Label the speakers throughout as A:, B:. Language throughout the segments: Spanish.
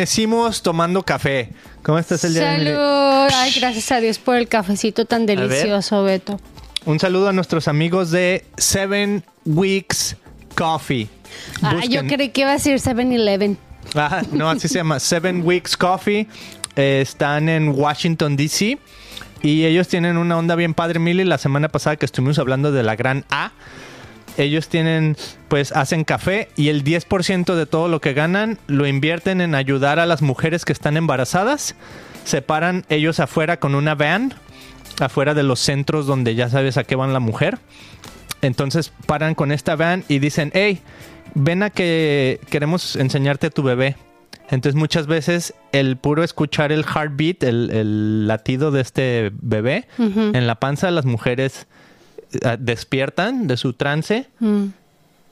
A: amanecimos tomando café. ¿Cómo estás el día de hoy?
B: Salud. Ay, gracias a Dios por el cafecito tan delicioso, Beto.
A: Un saludo a nuestros amigos de Seven Weeks Coffee.
B: Ah, yo creí que iba a decir 7-Eleven.
A: Ah, no, así se llama. Seven Weeks Coffee. Eh, están en Washington, D.C. Y ellos tienen una onda bien padre, Mili. La semana pasada que estuvimos hablando de la gran A. Ellos tienen, pues, hacen café y el 10% de todo lo que ganan lo invierten en ayudar a las mujeres que están embarazadas. Se paran ellos afuera con una van, afuera de los centros donde ya sabes a qué van la mujer. Entonces paran con esta van y dicen, hey, ven a que queremos enseñarte a tu bebé. Entonces muchas veces el puro escuchar el heartbeat, el, el latido de este bebé en la panza, las mujeres despiertan de su trance
B: Mm.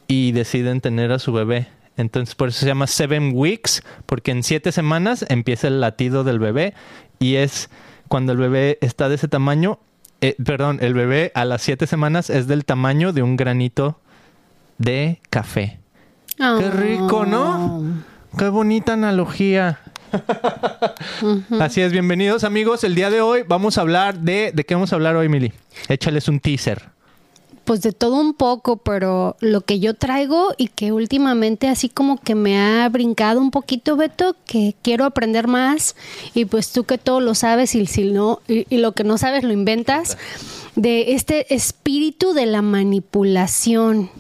A: y deciden tener a su bebé. Entonces por eso se llama Seven Weeks, porque en siete semanas empieza el latido del bebé y es cuando el bebé está de ese tamaño, eh, perdón, el bebé a las siete semanas es del tamaño de un granito de café. Qué rico, ¿no? Qué bonita analogía. Así es, bienvenidos amigos. El día de hoy vamos a hablar de... ¿De qué vamos a hablar hoy, Mili? Échales un teaser.
B: Pues de todo un poco, pero lo que yo traigo y que últimamente así como que me ha brincado un poquito, Beto, que quiero aprender más y pues tú que todo lo sabes y si no y, y lo que no sabes lo inventas de este espíritu de la manipulación.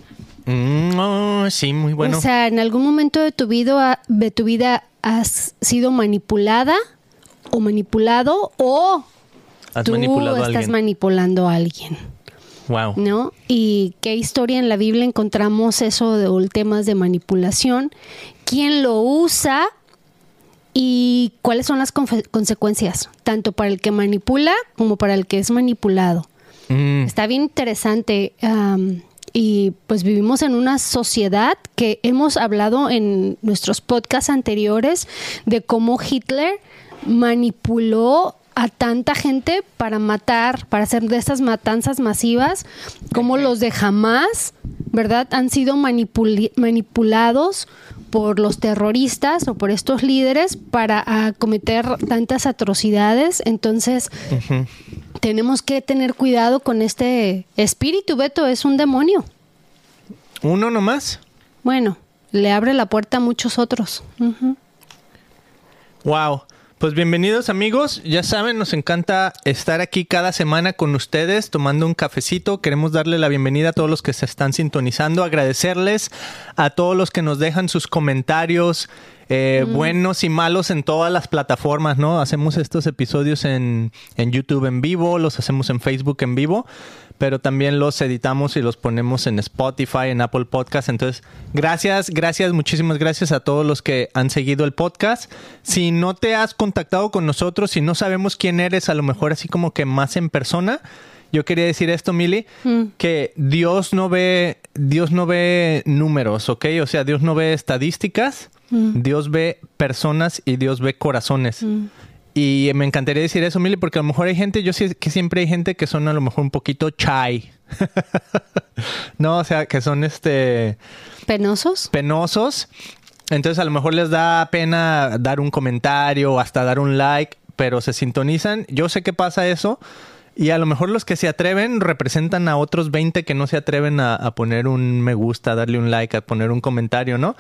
A: Mm, oh, sí, muy bueno.
B: O sea, en algún momento de tu vida de tu vida has sido manipulada o manipulado o tú estás
A: alguien.
B: manipulando a alguien.
A: wow.
B: ¿no? Y qué historia en la Biblia encontramos eso de temas de manipulación, quién lo usa y cuáles son las consecuencias, tanto para el que manipula como para el que es manipulado.
A: Mm,
B: Está bien interesante. Y pues vivimos en una sociedad que hemos hablado en nuestros podcasts anteriores de cómo Hitler manipuló a tanta gente para matar, para hacer de estas matanzas masivas, como los de Hamas, ¿verdad? Han sido manipulados por los terroristas o por estos líderes para cometer tantas atrocidades. Entonces. Tenemos que tener cuidado con este espíritu, Beto, es un demonio.
A: ¿Uno nomás?
B: Bueno, le abre la puerta a muchos otros.
A: Wow. Pues bienvenidos amigos, ya saben, nos encanta estar aquí cada semana con ustedes tomando un cafecito. Queremos darle la bienvenida a todos los que se están sintonizando, agradecerles a todos los que nos dejan sus comentarios eh, buenos y malos en todas las plataformas, ¿no? Hacemos estos episodios en, en YouTube en vivo, los hacemos en Facebook en vivo, pero también los editamos y los ponemos en Spotify, en Apple Podcast. Entonces, gracias, gracias, muchísimas gracias a todos los que han seguido el podcast. Si no te has contactado con nosotros, si no sabemos quién eres, a lo mejor así como que más en persona. Yo quería decir esto, Mili, que Dios no ve, Dios no ve números, ¿ok? O sea, Dios no ve estadísticas, Dios ve personas y Dios ve corazones. Y me encantaría decir eso, Mili, porque a lo mejor hay gente, yo sé que siempre hay gente que son a lo mejor un poquito chai. no, o sea, que son este
B: ¿Penosos?
A: penosos. Entonces a lo mejor les da pena dar un comentario o hasta dar un like, pero se sintonizan. Yo sé que pasa eso. Y a lo mejor los que se atreven representan a otros 20 que no se atreven a, a poner un me gusta, a darle un like, a poner un comentario, ¿no?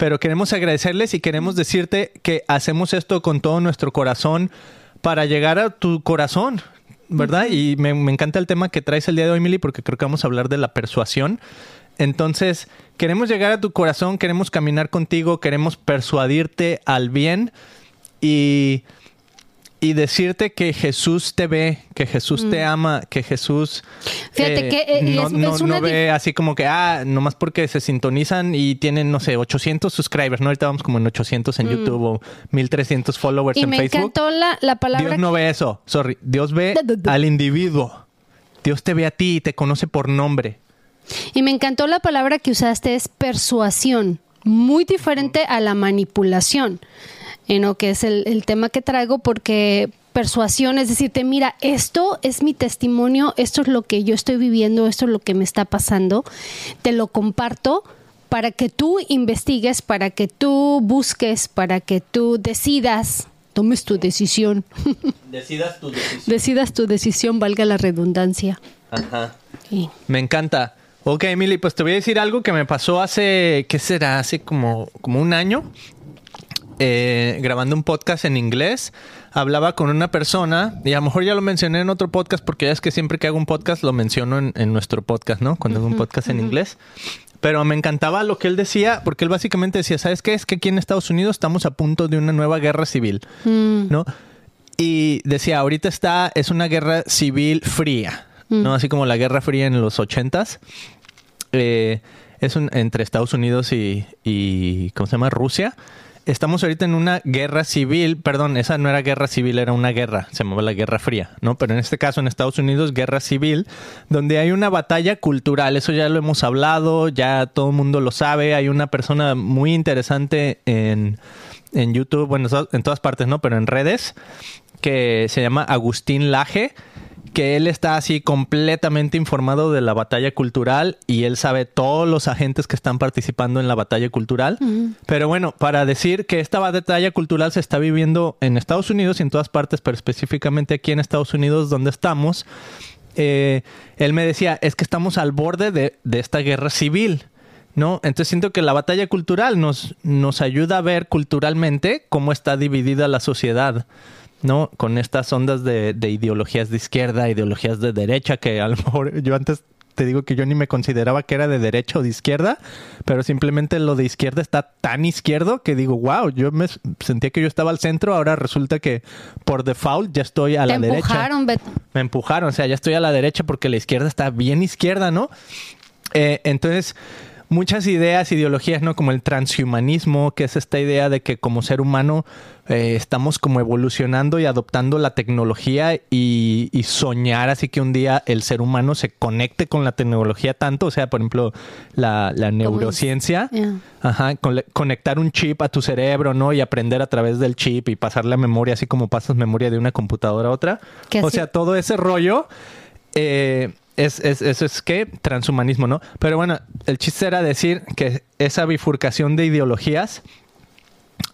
A: Pero queremos agradecerles y queremos decirte que hacemos esto con todo nuestro corazón para llegar a tu corazón, ¿verdad? Y me, me encanta el tema que traes el día de hoy, Emily, porque creo que vamos a hablar de la persuasión. Entonces, queremos llegar a tu corazón, queremos caminar contigo, queremos persuadirte al bien y, y decirte que Jesús te ve, que Jesús te ama, que Jesús
B: Fíjate que, eh,
A: no,
B: es-
A: no-
B: es una
A: no ve así como que, ah, nomás porque se sintonizan y tienen, no sé, 800 subscribers, ¿no? Ahorita vamos como en 800 en YouTube o 1300 followers
B: Y
A: en
B: me
A: Facebook.
B: encantó la, la palabra.
A: Dios no ve eso, sorry. Dios ve al individuo. Dios te ve a ti y te conoce por nombre.
B: Y me encantó la palabra que usaste, es persuasión, muy diferente a la manipulación, eh, ¿no? que es el, el tema que traigo, porque persuasión es decirte, mira, esto es mi testimonio, esto es lo que yo estoy viviendo, esto es lo que me está pasando, te lo comparto para que tú investigues, para que tú busques, para que tú decidas, tomes tu decisión.
A: Decidas tu decisión.
B: decidas tu decisión, valga la redundancia.
A: Ajá.
B: Sí.
A: Me encanta. Ok, Emily, pues te voy a decir algo que me pasó hace, ¿qué será? Hace como, como un año. Eh, grabando un podcast en inglés, hablaba con una persona, y a lo mejor ya lo mencioné en otro podcast, porque ya es que siempre que hago un podcast lo menciono en, en nuestro podcast, ¿no? Cuando hago un podcast en inglés. Pero me encantaba lo que él decía, porque él básicamente decía, ¿sabes qué? Es que aquí en Estados Unidos estamos a punto de una nueva guerra civil, ¿no? Y decía, ahorita está, es una guerra civil fría, ¿no? Así como la guerra fría en los ochentas. Eh, es un, entre Estados Unidos y, y, ¿cómo se llama? Rusia. Estamos ahorita en una guerra civil, perdón, esa no era guerra civil, era una guerra, se llamaba la Guerra Fría, ¿no? Pero en este caso en Estados Unidos, guerra civil, donde hay una batalla cultural, eso ya lo hemos hablado, ya todo el mundo lo sabe, hay una persona muy interesante en, en YouTube, bueno, en todas partes, ¿no? Pero en redes, que se llama Agustín Laje, que él está así completamente informado de la batalla cultural y él sabe todos los agentes que están participando en la batalla cultural. Pero bueno, para decir que esta batalla cultural se está viviendo en Estados Unidos y en todas partes, pero específicamente aquí en Estados Unidos donde estamos, eh, él me decía, es que estamos al borde de, de esta guerra civil. ¿no? Entonces siento que la batalla cultural nos, nos ayuda a ver culturalmente cómo está dividida la sociedad. ¿No? Con estas ondas de, de, ideologías de izquierda, ideologías de derecha, que a lo mejor yo antes te digo que yo ni me consideraba que era de derecha o de izquierda, pero simplemente lo de izquierda está tan izquierdo que digo, wow, yo me sentía que yo estaba al centro, ahora resulta que por default ya estoy a la
B: Te
A: derecha.
B: empujaron, Beto.
A: Me empujaron, o sea, ya estoy a la derecha porque la izquierda está bien izquierda, ¿no? Eh, entonces muchas ideas, ideologías, ¿no? Como el transhumanismo, que es esta idea de que como ser humano eh, estamos como evolucionando y adoptando la tecnología y, y, soñar así que un día el ser humano se conecte con la tecnología tanto, o sea, por ejemplo, la, la neurociencia,
B: Yeah.
A: ajá, con- conectar un chip a tu cerebro, ¿no? Y aprender a través del chip y pasar la memoria, así como pasas memoria de una computadora a otra. O sea, todo ese rollo eh, es, es- eso es que transhumanismo, ¿no? Pero bueno, el chiste era decir que esa bifurcación de ideologías,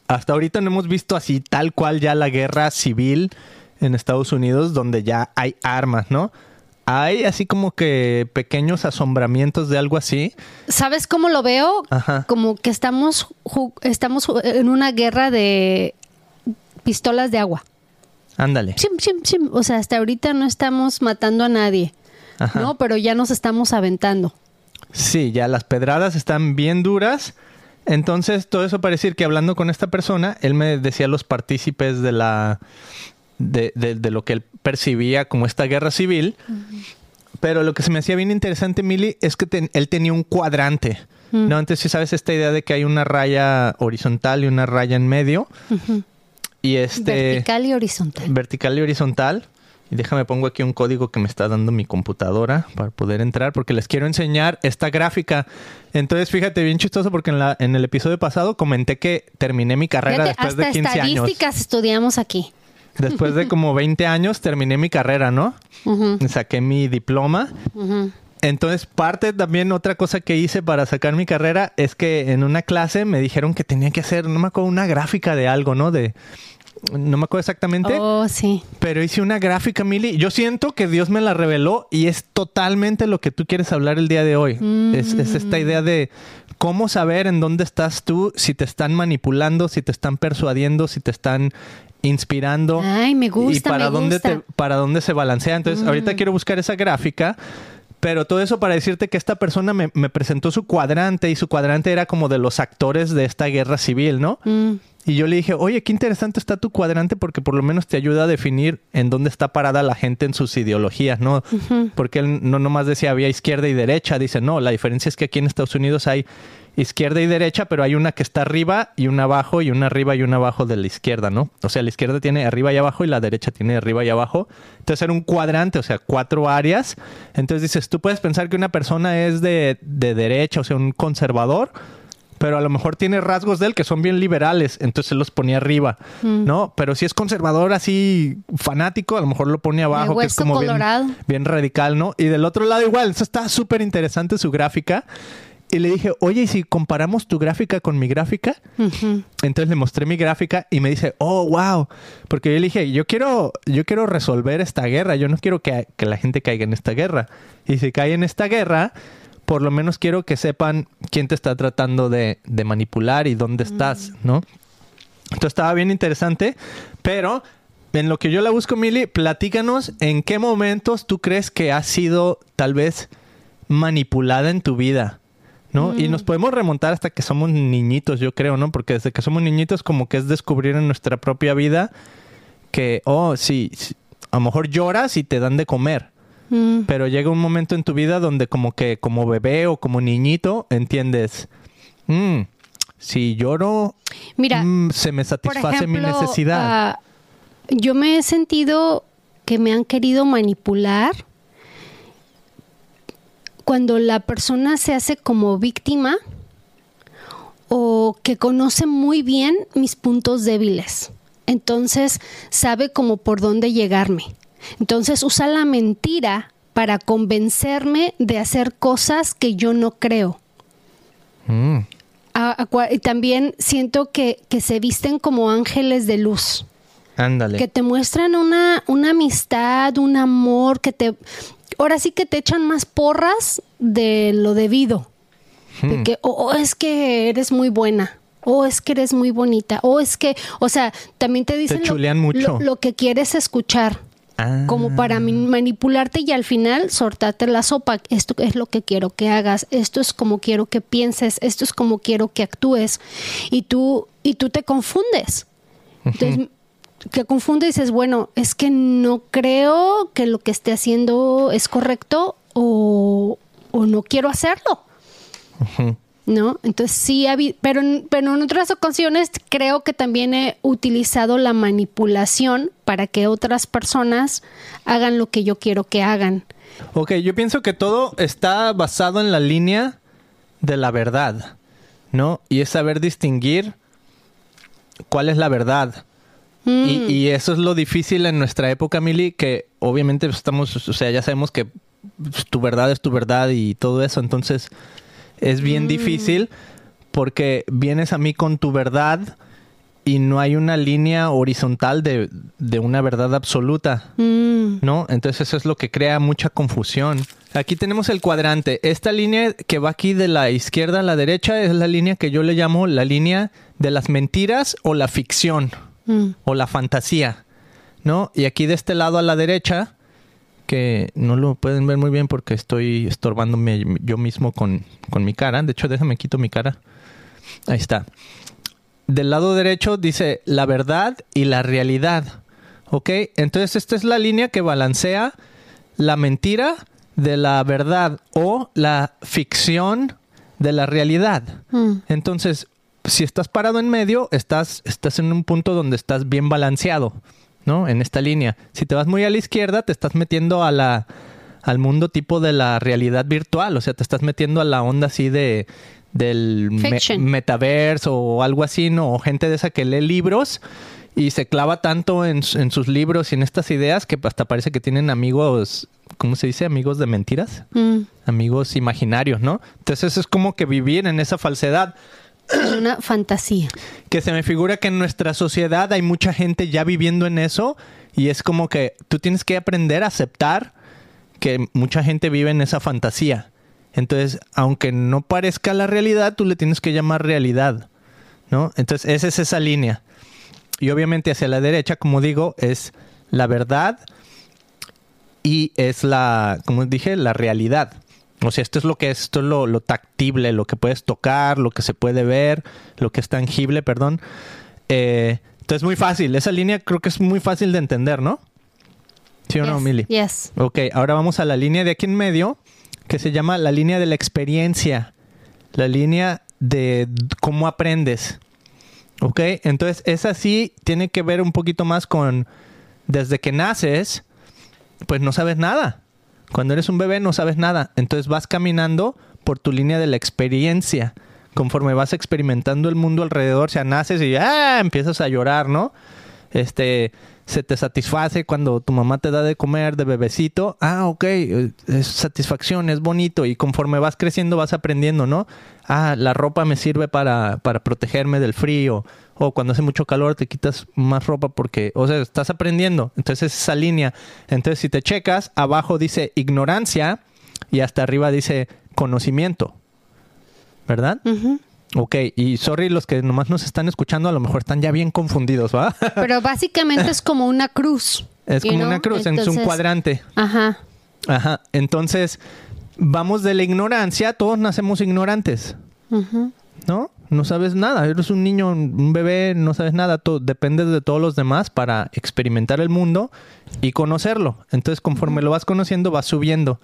A: hasta ahorita no hemos visto así tal cual ya la guerra civil en Estados Unidos, donde ya hay armas, ¿no? Hay así como que pequeños asombramientos de algo así.
B: ¿Sabes cómo lo veo?
A: Ajá.
B: Como que estamos, estamos en una guerra de pistolas de agua.
A: Ándale.
B: O sea, hasta ahorita no estamos matando a nadie,
A: Ajá.
B: ¿no? Pero ya nos estamos aventando.
A: Sí, ya las pedradas están bien duras. Entonces, todo eso para decir que hablando con esta persona, él me decía los partícipes de la de, de- de lo que él percibía como esta guerra civil. Pero lo que se me hacía bien interesante, Mili, es que ten- él tenía un cuadrante. ¿no? Entonces, si sabes esta idea de que hay una raya horizontal y una raya en medio. Y este
B: Vertical y horizontal.
A: vertical y horizontal. Y déjame pongo aquí un código que me está dando mi computadora para poder entrar porque les quiero enseñar esta gráfica. Entonces, fíjate, bien chistoso porque en, la, en el episodio pasado comenté que terminé mi carrera
B: Fíjate,
A: después
B: hasta
A: de 15 años.
B: estadísticas estudiamos aquí.
A: Después de como 20 años terminé mi carrera, ¿no? Saqué mi diploma. Entonces, parte también, otra cosa que hice para sacar mi carrera es que en una clase me dijeron que tenía que hacer, no me acuerdo, una gráfica de algo, ¿no? De, no me acuerdo exactamente.
B: Oh, sí.
A: Pero hice una gráfica, Mili. Yo siento que Dios me la reveló y es totalmente lo que tú quieres hablar el día de hoy. Es, es esta idea de cómo saber en dónde estás tú, si te están manipulando, si te están persuadiendo, si te están inspirando.
B: Ay, me gusta,
A: Y para
B: me
A: dónde
B: gusta.
A: te, para dónde se balancea. Entonces, ahorita quiero buscar esa gráfica. Pero todo eso para decirte que esta persona me, me presentó su cuadrante y su cuadrante era como de los actores de esta guerra civil, ¿no?
B: Mm.
A: Y yo le dije, oye, qué interesante está tu cuadrante porque por lo menos te ayuda a definir en dónde está parada la gente en sus ideologías, ¿no? Porque él no nomás decía había izquierda y derecha, dice, no, la diferencia es que aquí en Estados Unidos hay izquierda y derecha, pero hay una que está arriba y una abajo y una arriba y una abajo de la izquierda, ¿no? O sea, la izquierda tiene arriba y abajo y la derecha tiene arriba y abajo. Entonces era un cuadrante, o sea, cuatro áreas. Entonces dices, tú puedes pensar que una persona es de, de derecha, o sea, un conservador, pero a lo mejor tiene rasgos de él que son bien liberales, entonces él los ponía arriba, ¿no? Pero si es conservador así fanático, a lo mejor lo pone abajo, que es como bien, radical, ¿no? Y del otro lado igual, eso está súper interesante su gráfica. Y le dije, oye, ¿y si comparamos tu gráfica con mi gráfica? Entonces le mostré mi gráfica y me dice, oh, wow. Porque yo le dije, yo quiero, yo quiero resolver esta guerra. Yo no quiero que, que la gente caiga en esta guerra. Y si cae en esta guerra, por lo menos quiero que sepan quién te está tratando de, de manipular y dónde estás, ¿no? Entonces estaba bien interesante, pero en lo que yo la busco, Mili, platícanos en qué momentos tú crees que has sido tal vez manipulada en tu vida, ¿no? Y nos podemos remontar hasta que somos niñitos, yo creo, ¿no? Porque desde que somos niñitos como que es descubrir en nuestra propia vida que, oh, sí, a lo mejor lloras y te dan de comer.
B: Mm.
A: Pero llega un momento en tu vida donde como que como bebé o como niñito entiendes, "Mm, si lloro,
B: Mira,
A: mm, se me satisface mi necesidad.
B: ah, yo me he sentido que me han querido manipular cuando la persona se hace como víctima o que conoce muy bien mis puntos débiles. Entonces sabe como por dónde llegarme. Entonces usa la mentira para convencerme de hacer cosas que yo no creo.
A: Mm,
B: A- a y también siento que, que se visten como ángeles de luz,
A: ándale.
B: que te muestran una, una amistad, un amor, que te... Ahora sí que te echan más porras de lo debido. De
A: Hmm.
B: que, o o es que eres muy buena, o es que eres muy bonita, o es que, o sea, también te dicen lo-
A: chulean mucho.
B: lo- lo que quieres escuchar
A: Ah.
B: como para mi- manipularte y al final soltarte la sopa. Esto es lo que quiero que hagas, esto es como quiero que pienses, esto es como quiero que actúes y tú y tú te confundes. Entonces te confundes y dices, bueno, es que no creo que lo que esté haciendo es correcto o, o no quiero hacerlo. ¿No? Entonces sí, ha pero, en- pero en otras ocasiones creo que también he utilizado la manipulación para que otras personas hagan lo que yo quiero que hagan.
A: Ok, yo pienso que todo está basado en la línea de la verdad, ¿no? Y es saber distinguir cuál es la verdad.
B: Mm,
A: Y, y eso es lo difícil en nuestra época, Mili, que obviamente estamos, o sea, ya sabemos que tu verdad es tu verdad y todo eso, entonces es bien difícil porque vienes a mí con tu verdad y no hay una línea horizontal de, de una verdad absoluta.
B: mm,
A: ¿no? Entonces eso es lo que crea mucha confusión. Aquí tenemos el cuadrante. Esta línea que va aquí de la izquierda a la derecha es la línea que yo le llamo la línea de las mentiras o la ficción
B: mm.
A: o la fantasía, ¿no? Y aquí de este lado a la derecha, que no lo pueden ver muy bien porque estoy estorbándome yo mismo con, con mi cara. De hecho, déjame quito mi cara. Ahí está. Del lado derecho dice la verdad y la realidad. ¿Ok? Entonces esta es la línea que balancea la mentira de la verdad o la ficción de la realidad.
B: Mm.
A: Entonces, si estás parado en medio, estás, estás en un punto donde estás bien balanceado, ¿no? En esta línea. Si te vas muy a la izquierda, te estás metiendo a la, al mundo tipo de la realidad virtual, o sea, te estás metiendo a la onda así de del me- metaverso o algo así, ¿no? O gente de esa que lee libros y se clava tanto en, en sus libros y en estas ideas que hasta parece que tienen amigos, ¿cómo se dice? Amigos de mentiras
B: Mm.
A: amigos imaginarios, ¿no? Entonces es como que vivir en esa falsedad.
B: Una fantasía.
A: Que se me figura que en nuestra sociedad hay mucha gente ya viviendo en eso y es como que tú tienes que aprender a aceptar que mucha gente vive en esa fantasía. Entonces, aunque no parezca la realidad, tú le tienes que llamar realidad, ¿no? Entonces, esa es esa línea. Y obviamente hacia la derecha, como digo, es la verdad y es la, como dije, la realidad. O sea, esto es lo que es, esto es lo, lo tactible, lo que puedes tocar, lo que se puede ver, lo que es tangible, perdón. Eh, entonces, muy fácil. Esa línea creo que es muy fácil de entender, ¿no? ¿Sí o no, Mili?
B: Yes.
A: Ok, ahora vamos a la línea de aquí en medio, que se llama la línea de la experiencia, la línea de cómo aprendes. Ok, entonces esa sí tiene que ver un poquito más con desde que naces, pues no sabes nada. Cuando eres un bebé no sabes nada. Entonces vas caminando por tu línea de la experiencia. Conforme vas experimentando el mundo alrededor, o sea, naces y ¡ah! empiezas a llorar, ¿no? Este, se te satisface cuando tu mamá te da de comer de bebecito. Ah, ok, es satisfacción, es bonito. Y conforme vas creciendo vas aprendiendo, ¿no? Ah, la ropa me sirve para, para protegerme del frío. O cuando hace mucho calor te quitas más ropa porque, o sea, estás aprendiendo. Entonces esa línea. Entonces si te checas, abajo dice ignorancia y hasta arriba dice conocimiento. ¿Verdad? Ok, y sorry los que nomás nos están escuchando, a lo mejor están ya bien confundidos, ¿va?
B: Pero básicamente es como una cruz.
A: Es como
B: know?
A: una cruz, es un cuadrante.
B: Ajá.
A: Ajá, entonces vamos de la ignorancia, todos nacemos ignorantes,
B: Ujú.
A: ¿no? No sabes nada, eres un niño, un bebé, no sabes nada, to- dependes de todos los demás para experimentar el mundo y conocerlo. Entonces conforme lo vas conociendo, vas subiendo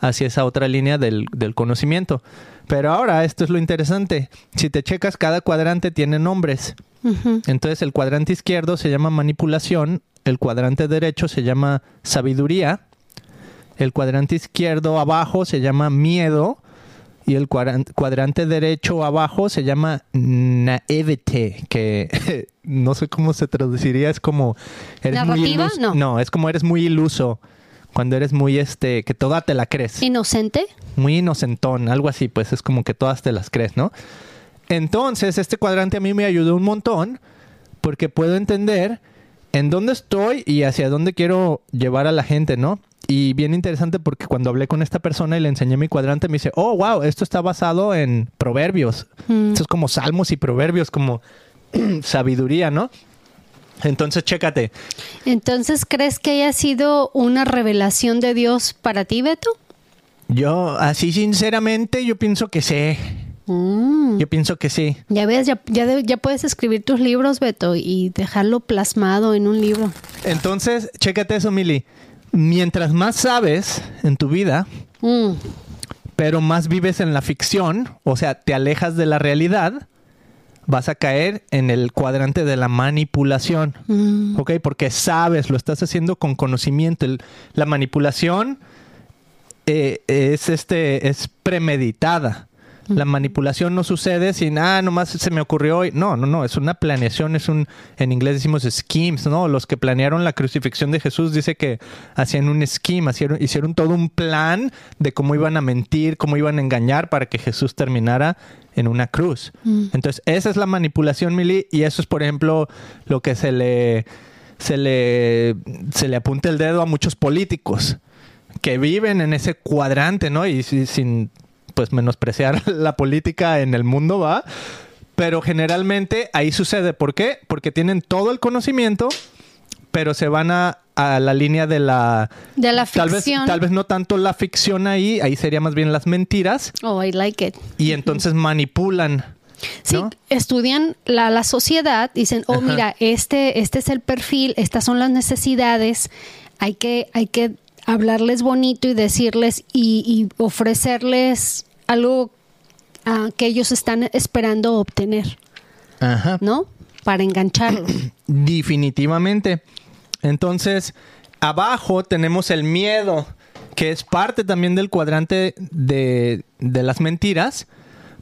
A: hacia esa otra línea del, del conocimiento. Pero ahora, esto es lo interesante, si te checas, cada cuadrante tiene nombres. Entonces el cuadrante izquierdo se llama manipulación, el cuadrante derecho se llama sabiduría, el cuadrante izquierdo abajo se llama miedo y el cuadran- cuadrante derecho abajo se llama naivete, que no sé cómo se traduciría, es como eres muy iluso.
B: No.
A: es como eres muy iluso, cuando eres muy este que toda te la crees
B: Inocente.
A: muy inocentón, algo así, pues es como que todas te las crees, ¿no? Entonces, este cuadrante a mí me ayudó un montón porque puedo entender en dónde estoy y hacia dónde quiero llevar a la gente, ¿no? Y bien interesante porque cuando hablé con esta persona y le enseñé mi cuadrante, me dice, oh, wow, esto está basado en proverbios.
B: Mm.
A: Esto es como salmos y proverbios, como sabiduría, ¿no? Entonces, chécate.
B: Entonces, ¿crees que haya sido una revelación de Dios para ti, Beto?
A: Yo, así sinceramente, yo pienso que sí.
B: Mm.
A: Yo pienso que sí.
B: Ya ves, ya, ya, de- ya puedes escribir tus libros, Beto, y dejarlo plasmado en un libro.
A: Entonces, chécate eso, Mili. Mientras más sabes en tu vida,
B: Mm.
A: pero más vives en la ficción, o sea, te alejas de la realidad, vas a caer en el cuadrante de la manipulación.
B: Mm.
A: ¿Ok? Porque sabes, lo estás haciendo con conocimiento. El- la manipulación eh, es este es premeditada. La manipulación no sucede sin, ah, nomás se me ocurrió hoy. No, no, no, es una planeación, es un, en inglés decimos schemes, ¿no? Los que planearon la crucifixión de Jesús dice que hacían un scheme, hicieron, hicieron todo un plan de cómo iban a mentir, cómo iban a engañar para que Jesús terminara en una cruz. Entonces, esa es la manipulación, Mili, y eso es, por ejemplo, lo que se le, se le, se le apunta el dedo a muchos políticos que viven en ese cuadrante, ¿no? Y si- sin, pues, menospreciar la política en el mundo, ¿va? Pero generalmente ahí sucede. ¿Por qué? Porque tienen todo el conocimiento, pero se van a, a la línea de la...
B: De la
A: Tal vez,
B: ficción.
A: tal vez no tanto la ficción ahí, ahí sería más bien las mentiras,
B: Oh, I like it.
A: y entonces manipulan.
B: Sí,
A: ¿no?
B: estudian la, la sociedad, dicen, oh,
A: Ajá.
B: mira, este, este es el perfil, estas son las necesidades, hay que, hay que hablarles bonito y decirles y, y ofrecerles algo ah, que ellos están esperando obtener,
A: Ajá.
B: ¿no? Para engancharlos.
A: Definitivamente. Entonces, abajo tenemos el miedo, que es parte también del cuadrante de, de las mentiras,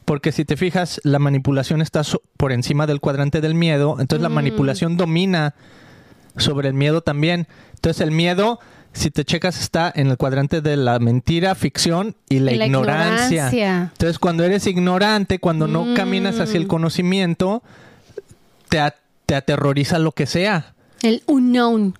A: porque si te fijas, la manipulación está so- por encima del cuadrante del miedo, entonces la manipulación domina sobre el miedo también. Entonces el miedo, si te checas, está en el cuadrante de la mentira, ficción y la,
B: Y la
A: ignorancia.
B: ignorancia.
A: Entonces cuando eres ignorante, cuando no caminas hacia el conocimiento, te, a- te aterroriza lo que sea.
B: El unknown.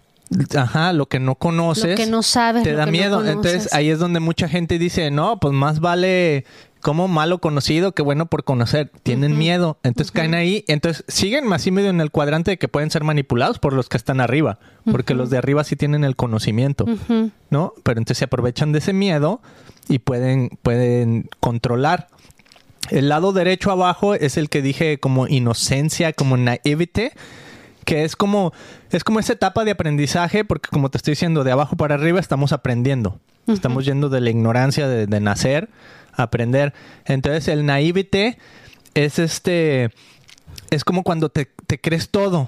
A: Ajá, lo que no conoces.
B: Lo que no sabes,
A: Te da
B: no
A: miedo. Entonces ahí es donde mucha gente dice, no, pues más vale como malo conocido que bueno por conocer. Tienen miedo. Entonces caen ahí. Entonces siguen así medio en el cuadrante de que pueden ser manipulados por los que están arriba. Porque los de arriba sí tienen el conocimiento. ¿No? Pero entonces se aprovechan de ese miedo y pueden, pueden controlar. El lado derecho abajo es el que dije como inocencia, como naivete, que es como, es como esa etapa de aprendizaje, porque como te estoy diciendo, de abajo para arriba estamos aprendiendo. Estamos yendo de la ignorancia de, de nacer a aprender. Entonces el naivete es este, es como cuando te, te crees todo,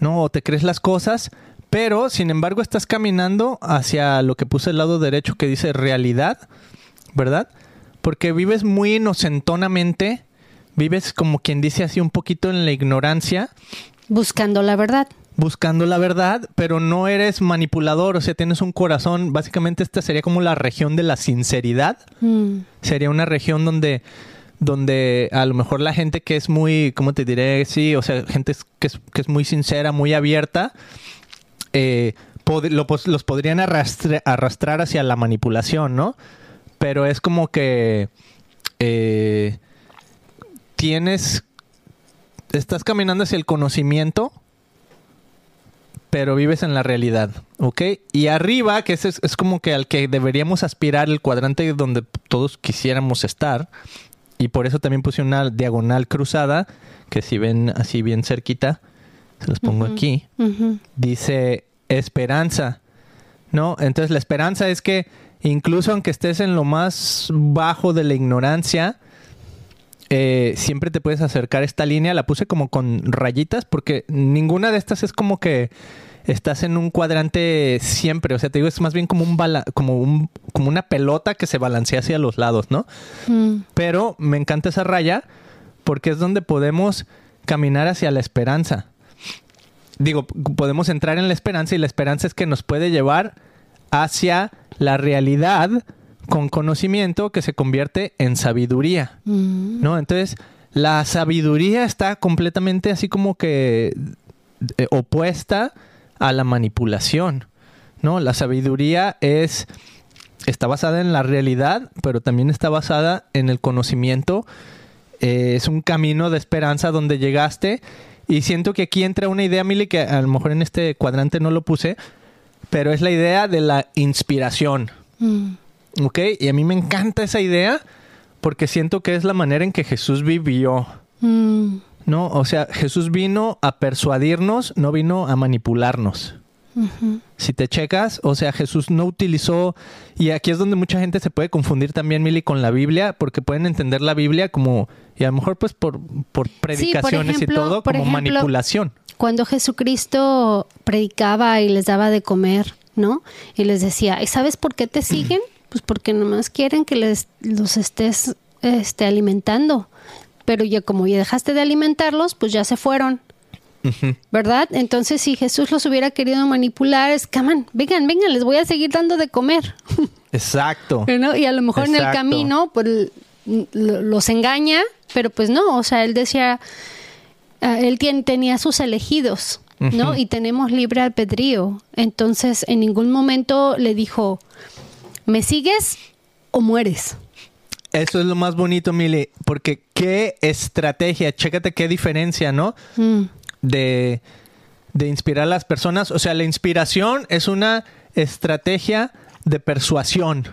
A: ¿no? O te crees las cosas, pero sin embargo estás caminando hacia lo que puse el lado derecho que dice realidad, ¿verdad? Porque vives muy inocentonamente, vives como quien dice así un poquito en la ignorancia,
B: Buscando la verdad.
A: buscando la verdad, pero no eres manipulador, o sea, tienes un corazón, básicamente esta sería como la región de la sinceridad.
B: Mm.
A: Sería una región donde donde a lo mejor la gente que es muy, ¿cómo te diré? Sí, o sea, gente que es, que es muy sincera, muy abierta, eh, pod- lo pos- los podrían arrastre- arrastrar hacia la manipulación, ¿no? Pero es como que eh, tienes, estás caminando hacia el conocimiento, pero vives en la realidad, ¿ok? Y arriba, que ese es, es como que al que deberíamos aspirar, el cuadrante donde todos quisiéramos estar, y por eso también puse una diagonal cruzada, que si ven así bien cerquita, se los pongo aquí, dice esperanza, ¿no? Entonces la esperanza es que incluso aunque estés en lo más bajo de la ignorancia, eh, siempre te puedes acercar a esta línea. La puse como con rayitas porque ninguna de estas es como que estás en un cuadrante siempre. O sea, te digo, es más bien como un bala- como un, como una pelota que se balancea hacia los lados, ¿no?
B: Mm.
A: Pero me encanta esa raya porque es donde podemos caminar hacia la esperanza. Digo, podemos entrar en la esperanza y la esperanza es que nos puede llevar hacia la realidad con conocimiento que se convierte en sabiduría,
B: Mm.
A: ¿no? Entonces, la sabiduría está completamente así como que eh, opuesta a la manipulación, ¿no? La sabiduría es está basada en la realidad, pero también está basada en el conocimiento. Eh, es un camino de esperanza donde llegaste. Y siento que aquí entra una idea, Mili, que a lo mejor en este cuadrante no lo puse, pero es la idea de la inspiración.
B: Mm.
A: ¿Ok? Y a mí me encanta esa idea porque siento que es la manera en que Jesús vivió.
B: Mm.
A: ¿No? O sea, Jesús vino a persuadirnos, no vino a manipularnos. Si te checas, o sea, Jesús no utilizó, y aquí es donde mucha gente se puede confundir también, Mili, con la Biblia, porque pueden entender la Biblia como, y a lo mejor pues por, por predicaciones
B: ejemplo-
A: y todo, como
B: ejemplo,
A: manipulación.
B: Cuando Jesucristo predicaba y les daba de comer, ¿no? Y les decía, ¿y sabes por qué te siguen? Pues porque nomás quieren que les los estés este, alimentando. Pero ya como ya dejaste de alimentarlos, pues ya se fueron. ¿Verdad? Entonces, si Jesús los hubiera querido manipular, es, come on, vengan, vengan, les voy a seguir dando de comer.
A: Exacto.
B: ¿no? Y a lo mejor en el camino, pues los engaña, pero pues no, o sea, él decía, ah, él tenía sus elegidos, ¿no? Y tenemos libre albedrío. Entonces, en ningún momento le dijo, ¿me sigues o mueres?
A: Eso es lo más bonito, Mili, porque qué estrategia, chécate qué diferencia, ¿no?
B: Mm,
A: de, de inspirar a las personas. O sea, la inspiración es una estrategia de persuasión,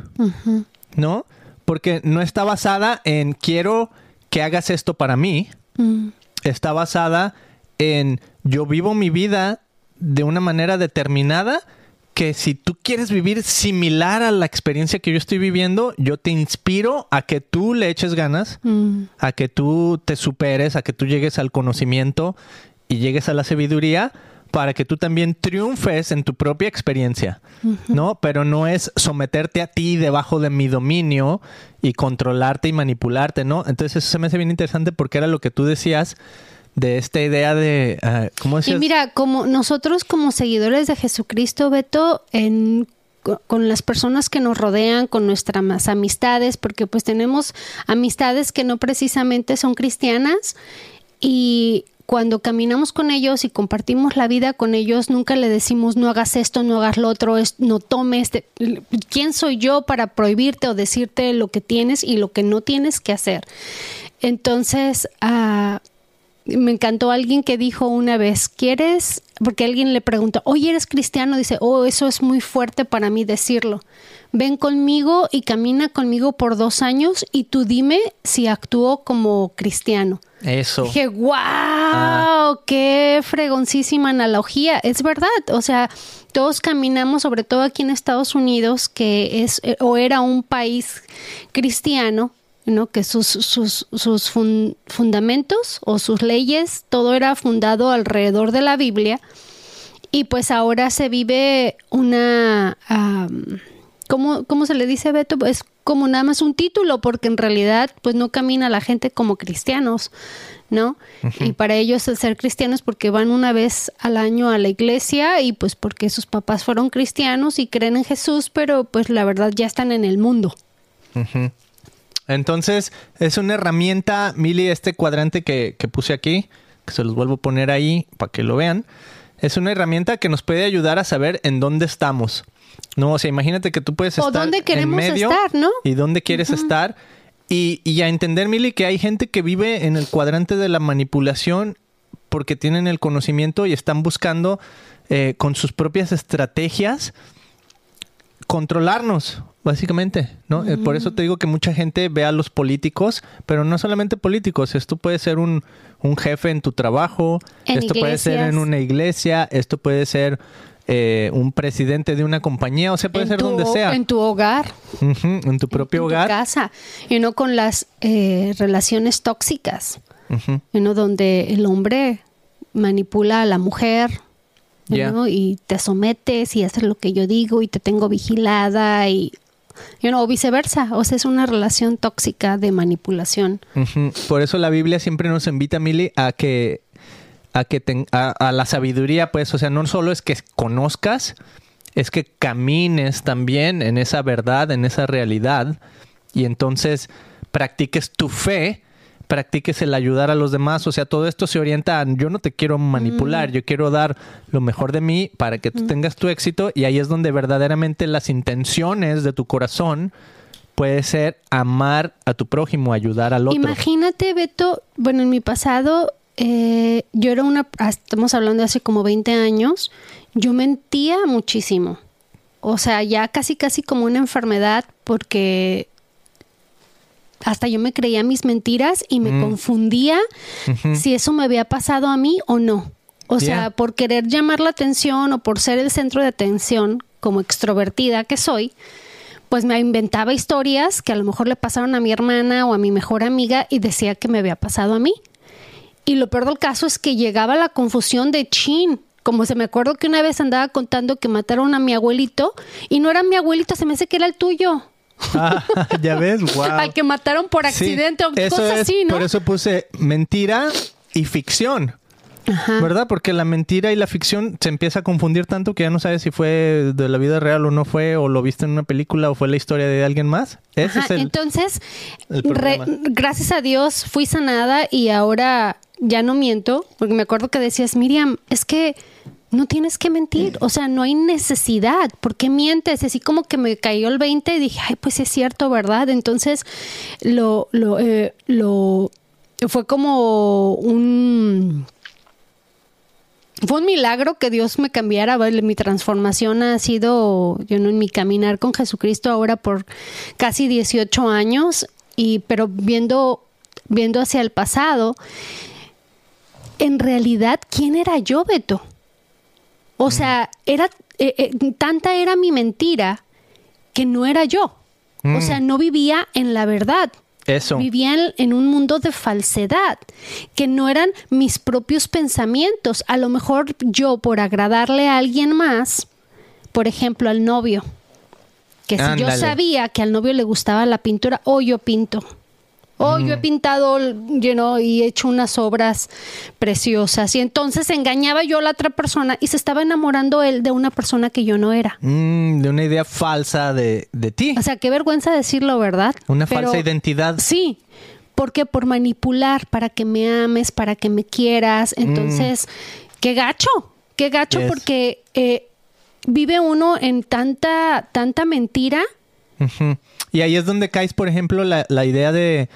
A: ¿no? Porque no está basada en quiero que hagas esto para mí,
B: mm,
A: está basada en yo vivo mi vida de una manera determinada que si tú quieres vivir similar a la experiencia que yo estoy viviendo, yo te inspiro a que tú le eches ganas,
B: mm,
A: a que tú te superes, a que tú llegues al conocimiento y llegues a la sabiduría para que tú también triunfes en tu propia experiencia, ¿no? Pero no es someterte a ti debajo de mi dominio y controlarte y manipularte, ¿no? Entonces eso se me hace bien interesante porque era lo que tú decías de esta idea de, ah, ¿cómo
B: Y
A: decías?
B: mira, como nosotros como seguidores de Jesucristo, Beto, en, co- con las personas que nos rodean, con nuestras amistades, porque pues tenemos amistades que no precisamente son cristianas y cuando caminamos con ellos y compartimos la vida con ellos, nunca le decimos no hagas esto, no hagas lo otro, es- no tomes. te- ¿Quién soy yo para prohibirte o decirte lo que tienes y lo que no tienes que hacer? Entonces, ah, me encantó alguien que dijo una vez, ¿quieres? Porque alguien le preguntó, oye, ¿eres cristiano? Dice, oh, eso es muy fuerte para mí decirlo. Ven conmigo y camina conmigo por dos años y tú dime si actúo como cristiano.
A: Eso.
B: Dije, wow,
A: Ah.
B: qué fregoncísima analogía. Es verdad, o sea, todos caminamos, sobre todo aquí en Estados Unidos, que es eh, o era un país cristiano, ¿no? Que sus, sus, sus fun- fundamentos o sus leyes, todo era fundado alrededor de la Biblia. Y pues ahora se vive una, am, ¿cómo, ¿cómo se le dice Beto? Es como nada más un título, porque en realidad pues no camina la gente como cristianos, ¿no? Y para ellos el ser cristianos porque van una vez al año a la iglesia y pues porque sus papás fueron cristianos y creen en Jesús, pero pues la verdad ya están en el mundo.
A: Entonces, es una herramienta, Mili, este cuadrante que, que puse aquí, que se los vuelvo a poner ahí para que lo vean, es una herramienta que nos puede ayudar a saber en dónde estamos. No, o sea, imagínate que tú puedes
B: O
A: estar
B: dónde queremos
A: en medio
B: estar, ¿no?
A: y dónde quieres estar. Y, y a entender, Mili, que hay gente que vive en el cuadrante de la manipulación porque tienen el conocimiento y están buscando eh, con sus propias estrategias controlarnos, básicamente, ¿no? Eh, Por eso te digo que mucha gente ve a los políticos, pero no solamente políticos, esto puede ser un, un jefe en tu trabajo,
B: En
A: esto puede ser en una iglesia, esto puede ser eh, un presidente de una compañía, o sea, puede
B: en
A: ser
B: tu,
A: donde sea,
B: En tu hogar.
A: En tu propio
B: en tu
A: hogar.
B: casa. Y no con las eh, relaciones tóxicas. Donde el hombre manipula a la mujer Y te sometes y haces lo que yo digo y te tengo vigilada y you know, o viceversa, o sea, es una relación tóxica de manipulación.
A: Por eso la Biblia siempre nos invita, Mili, a que a que a la sabiduría, pues, o sea, no solo es que conozcas, es que camines también en esa verdad, en esa realidad, y entonces practiques tu fe, practiques el ayudar a los demás, o sea, todo esto se orienta a yo no te quiero manipular, yo quiero dar lo mejor de mí para que tú tengas tu éxito, y ahí es donde verdaderamente las intenciones de tu corazón puede ser amar a tu prójimo, ayudar al otro.
B: Imagínate, Beto, bueno, en mi pasado, eh, yo era una, estamos hablando de hace como 20 años, yo mentía muchísimo. O sea, ya casi, casi como una enfermedad porque hasta yo me creía mis mentiras y me
A: Mm.
B: confundía si eso me había pasado a mí o no. O sea, por querer llamar la atención o por ser el centro de atención, como extrovertida que soy, pues me inventaba historias que a lo mejor le pasaron a mi hermana o a mi mejor amiga y decía que me había pasado a mí. Y lo peor del caso es que llegaba la confusión de chin. Como se me acuerdo que una vez andaba contando que mataron a mi abuelito y no era mi abuelito, se me hace que era el tuyo.
A: Ah, ya ves, wow.
B: Al que mataron por accidente o cosas así, ¿no?
A: Por eso puse mentira y ficción.
B: Ajá.
A: ¿Verdad? Porque la mentira y la ficción se empieza a confundir tanto que ya no sabes si fue de la vida real o no fue, o lo viste en una película o fue la historia de alguien más. Ese
B: Ajá,
A: es el.
B: Entonces,
A: el
B: re-
A: problema.
B: gracias a Dios fui sanada y ahora ya no miento, porque me acuerdo que decías, Miriam, es que no tienes que mentir, o sea, no hay necesidad, ¿por qué mientes? Así como que me cayó el 20 y dije, ay, pues es cierto, ¿verdad? Entonces, lo, lo, eh, lo, fue como un... Fue un milagro que Dios me cambiara. Mi transformación ha sido, yo no en mi caminar con Jesucristo ahora por casi 18 años, y pero viendo, viendo hacia el pasado, en realidad, ¿quién era yo, Beto? O sea, era eh, eh, tanta era mi mentira que no era yo. O
A: Mm.
B: sea, no vivía en la verdad.
A: Eso.
B: Vivía en, en un mundo de falsedad, que no eran mis propios pensamientos. A lo mejor yo, por agradarle a alguien más, por ejemplo, al novio, que si yo sabía que al novio le gustaba la pintura, o yo pinto. O yo he pintado you know, y he hecho unas obras preciosas. Y entonces engañaba yo a la otra persona y se estaba enamorando él de una persona que yo no era.
A: Mm, de una idea falsa de, de ti.
B: O sea, qué vergüenza decirlo, ¿verdad?
A: una
B: Pero-
A: falsa identidad.
B: Sí, porque por manipular para que me ames, para que me quieras. Entonces, qué gacho, qué gacho
A: Yes.
B: porque eh, vive uno en tanta, tanta mentira.
A: Y ahí es donde caes, por ejemplo, la, la idea de,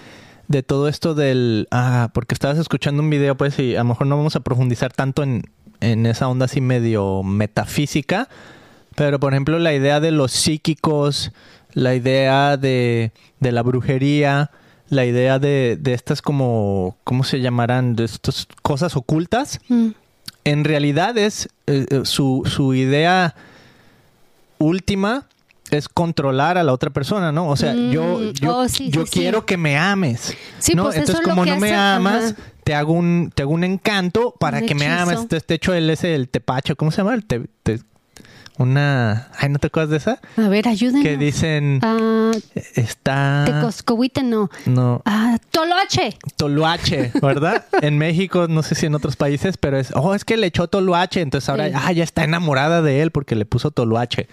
A: de todo esto del... Ah, porque estabas escuchando un video, pues, y a lo mejor no vamos a profundizar tanto en, en esa onda así medio metafísica, pero, por ejemplo, la idea de los psíquicos, la idea de, de la brujería, la idea de, de estas como... ¿Cómo se llamarán? De estas cosas ocultas
B: Mm,
A: en realidad es eh, eh, su, su idea última es controlar a la otra persona, ¿no? O sea,
B: Mm,
A: yo, yo,
B: oh, sí,
A: yo
B: sí, sí.
A: quiero que me ames.
B: Sí,
A: ¿no?
B: pues eso
A: Entonces, como no me amas,
B: ajá.
A: te hago un, te hago un encanto para
B: Un
A: que me ames. Entonces te echo el ese el tepacho, ¿cómo se llama? El te, te- una... Ay, ¿no te acuerdas de esa?
B: A ver, ayúdenos.
A: Que dicen...
B: Ah,
A: está...
B: Tecoscohuite, no.
A: No.
B: Ah, Toloache.
A: Toluache, ¿verdad? en México, no sé si en otros países, pero es, oh, es que le echó Toluache, entonces ahora,
B: Sí.
A: ah, ya está enamorada de él porque le puso Toluache,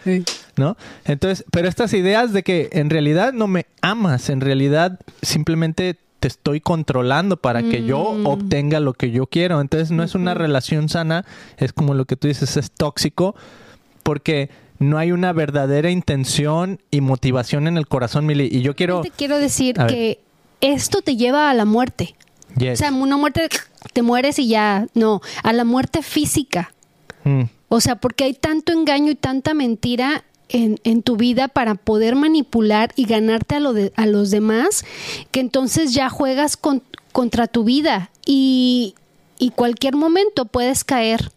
A: ¿no? Entonces, pero estas ideas de que en realidad no me amas, en realidad simplemente te estoy controlando para que yo
B: Mm.
A: obtenga lo que yo quiero. Entonces, no es una relación sana, es como lo que tú dices, es tóxico, porque no hay una verdadera intención y motivación en el corazón, Mili. Y yo quiero...
B: Te quiero decir que esto te lleva a la muerte.
A: Yes.
B: O sea, una muerte, te mueres y ya. No, a la muerte física.
A: Mm.
B: O sea, porque hay tanto engaño y tanta mentira en, en tu vida para poder manipular y ganarte a, lo de- a los demás, que entonces ya juegas con- contra tu vida y, y cualquier momento puedes caer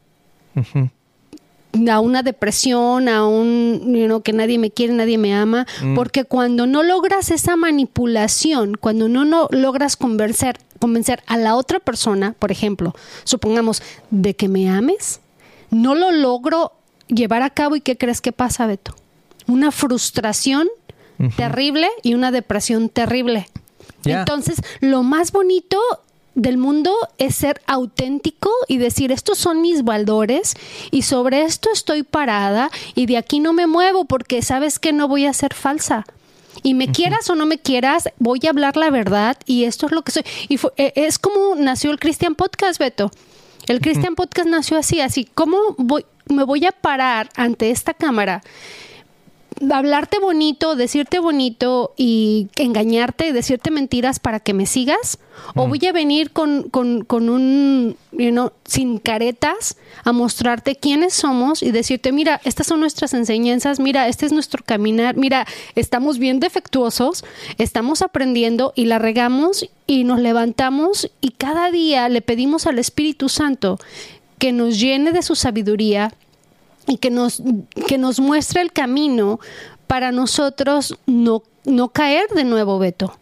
B: a una depresión, a un, you know, que nadie me quiere, nadie me ama, porque cuando no logras esa manipulación, cuando no, no logras convencer, convencer a la otra persona, por ejemplo, supongamos, de que me ames, no lo logro llevar a cabo y ¿qué crees que pasa, Beto? Una frustración terrible y una depresión terrible. Entonces, lo más bonito del mundo es ser auténtico y decir, estos son mis valores y sobre esto estoy parada y de aquí no me muevo porque sabes que no voy a ser falsa. Y me quieras o no me quieras, voy a hablar la verdad y esto es lo que soy. Y fue- eh, es como nació el Christian Podcast, Beto. El Christian Podcast nació así, así. ¿Cómo voy, me voy a parar ante esta cámara? hablarte bonito, decirte bonito y engañarte, decirte mentiras para que me sigas? ¿O voy a venir con, con, con un, you know, sin caretas a mostrarte quiénes somos y decirte, mira, estas son nuestras enseñanzas, mira, este es nuestro caminar, mira, estamos bien defectuosos, estamos aprendiendo y la regamos y nos levantamos y cada día le pedimos al Espíritu Santo que nos llene de su sabiduría, y que nos, que nos muestre el camino para nosotros no, no caer de nuevo, Beto.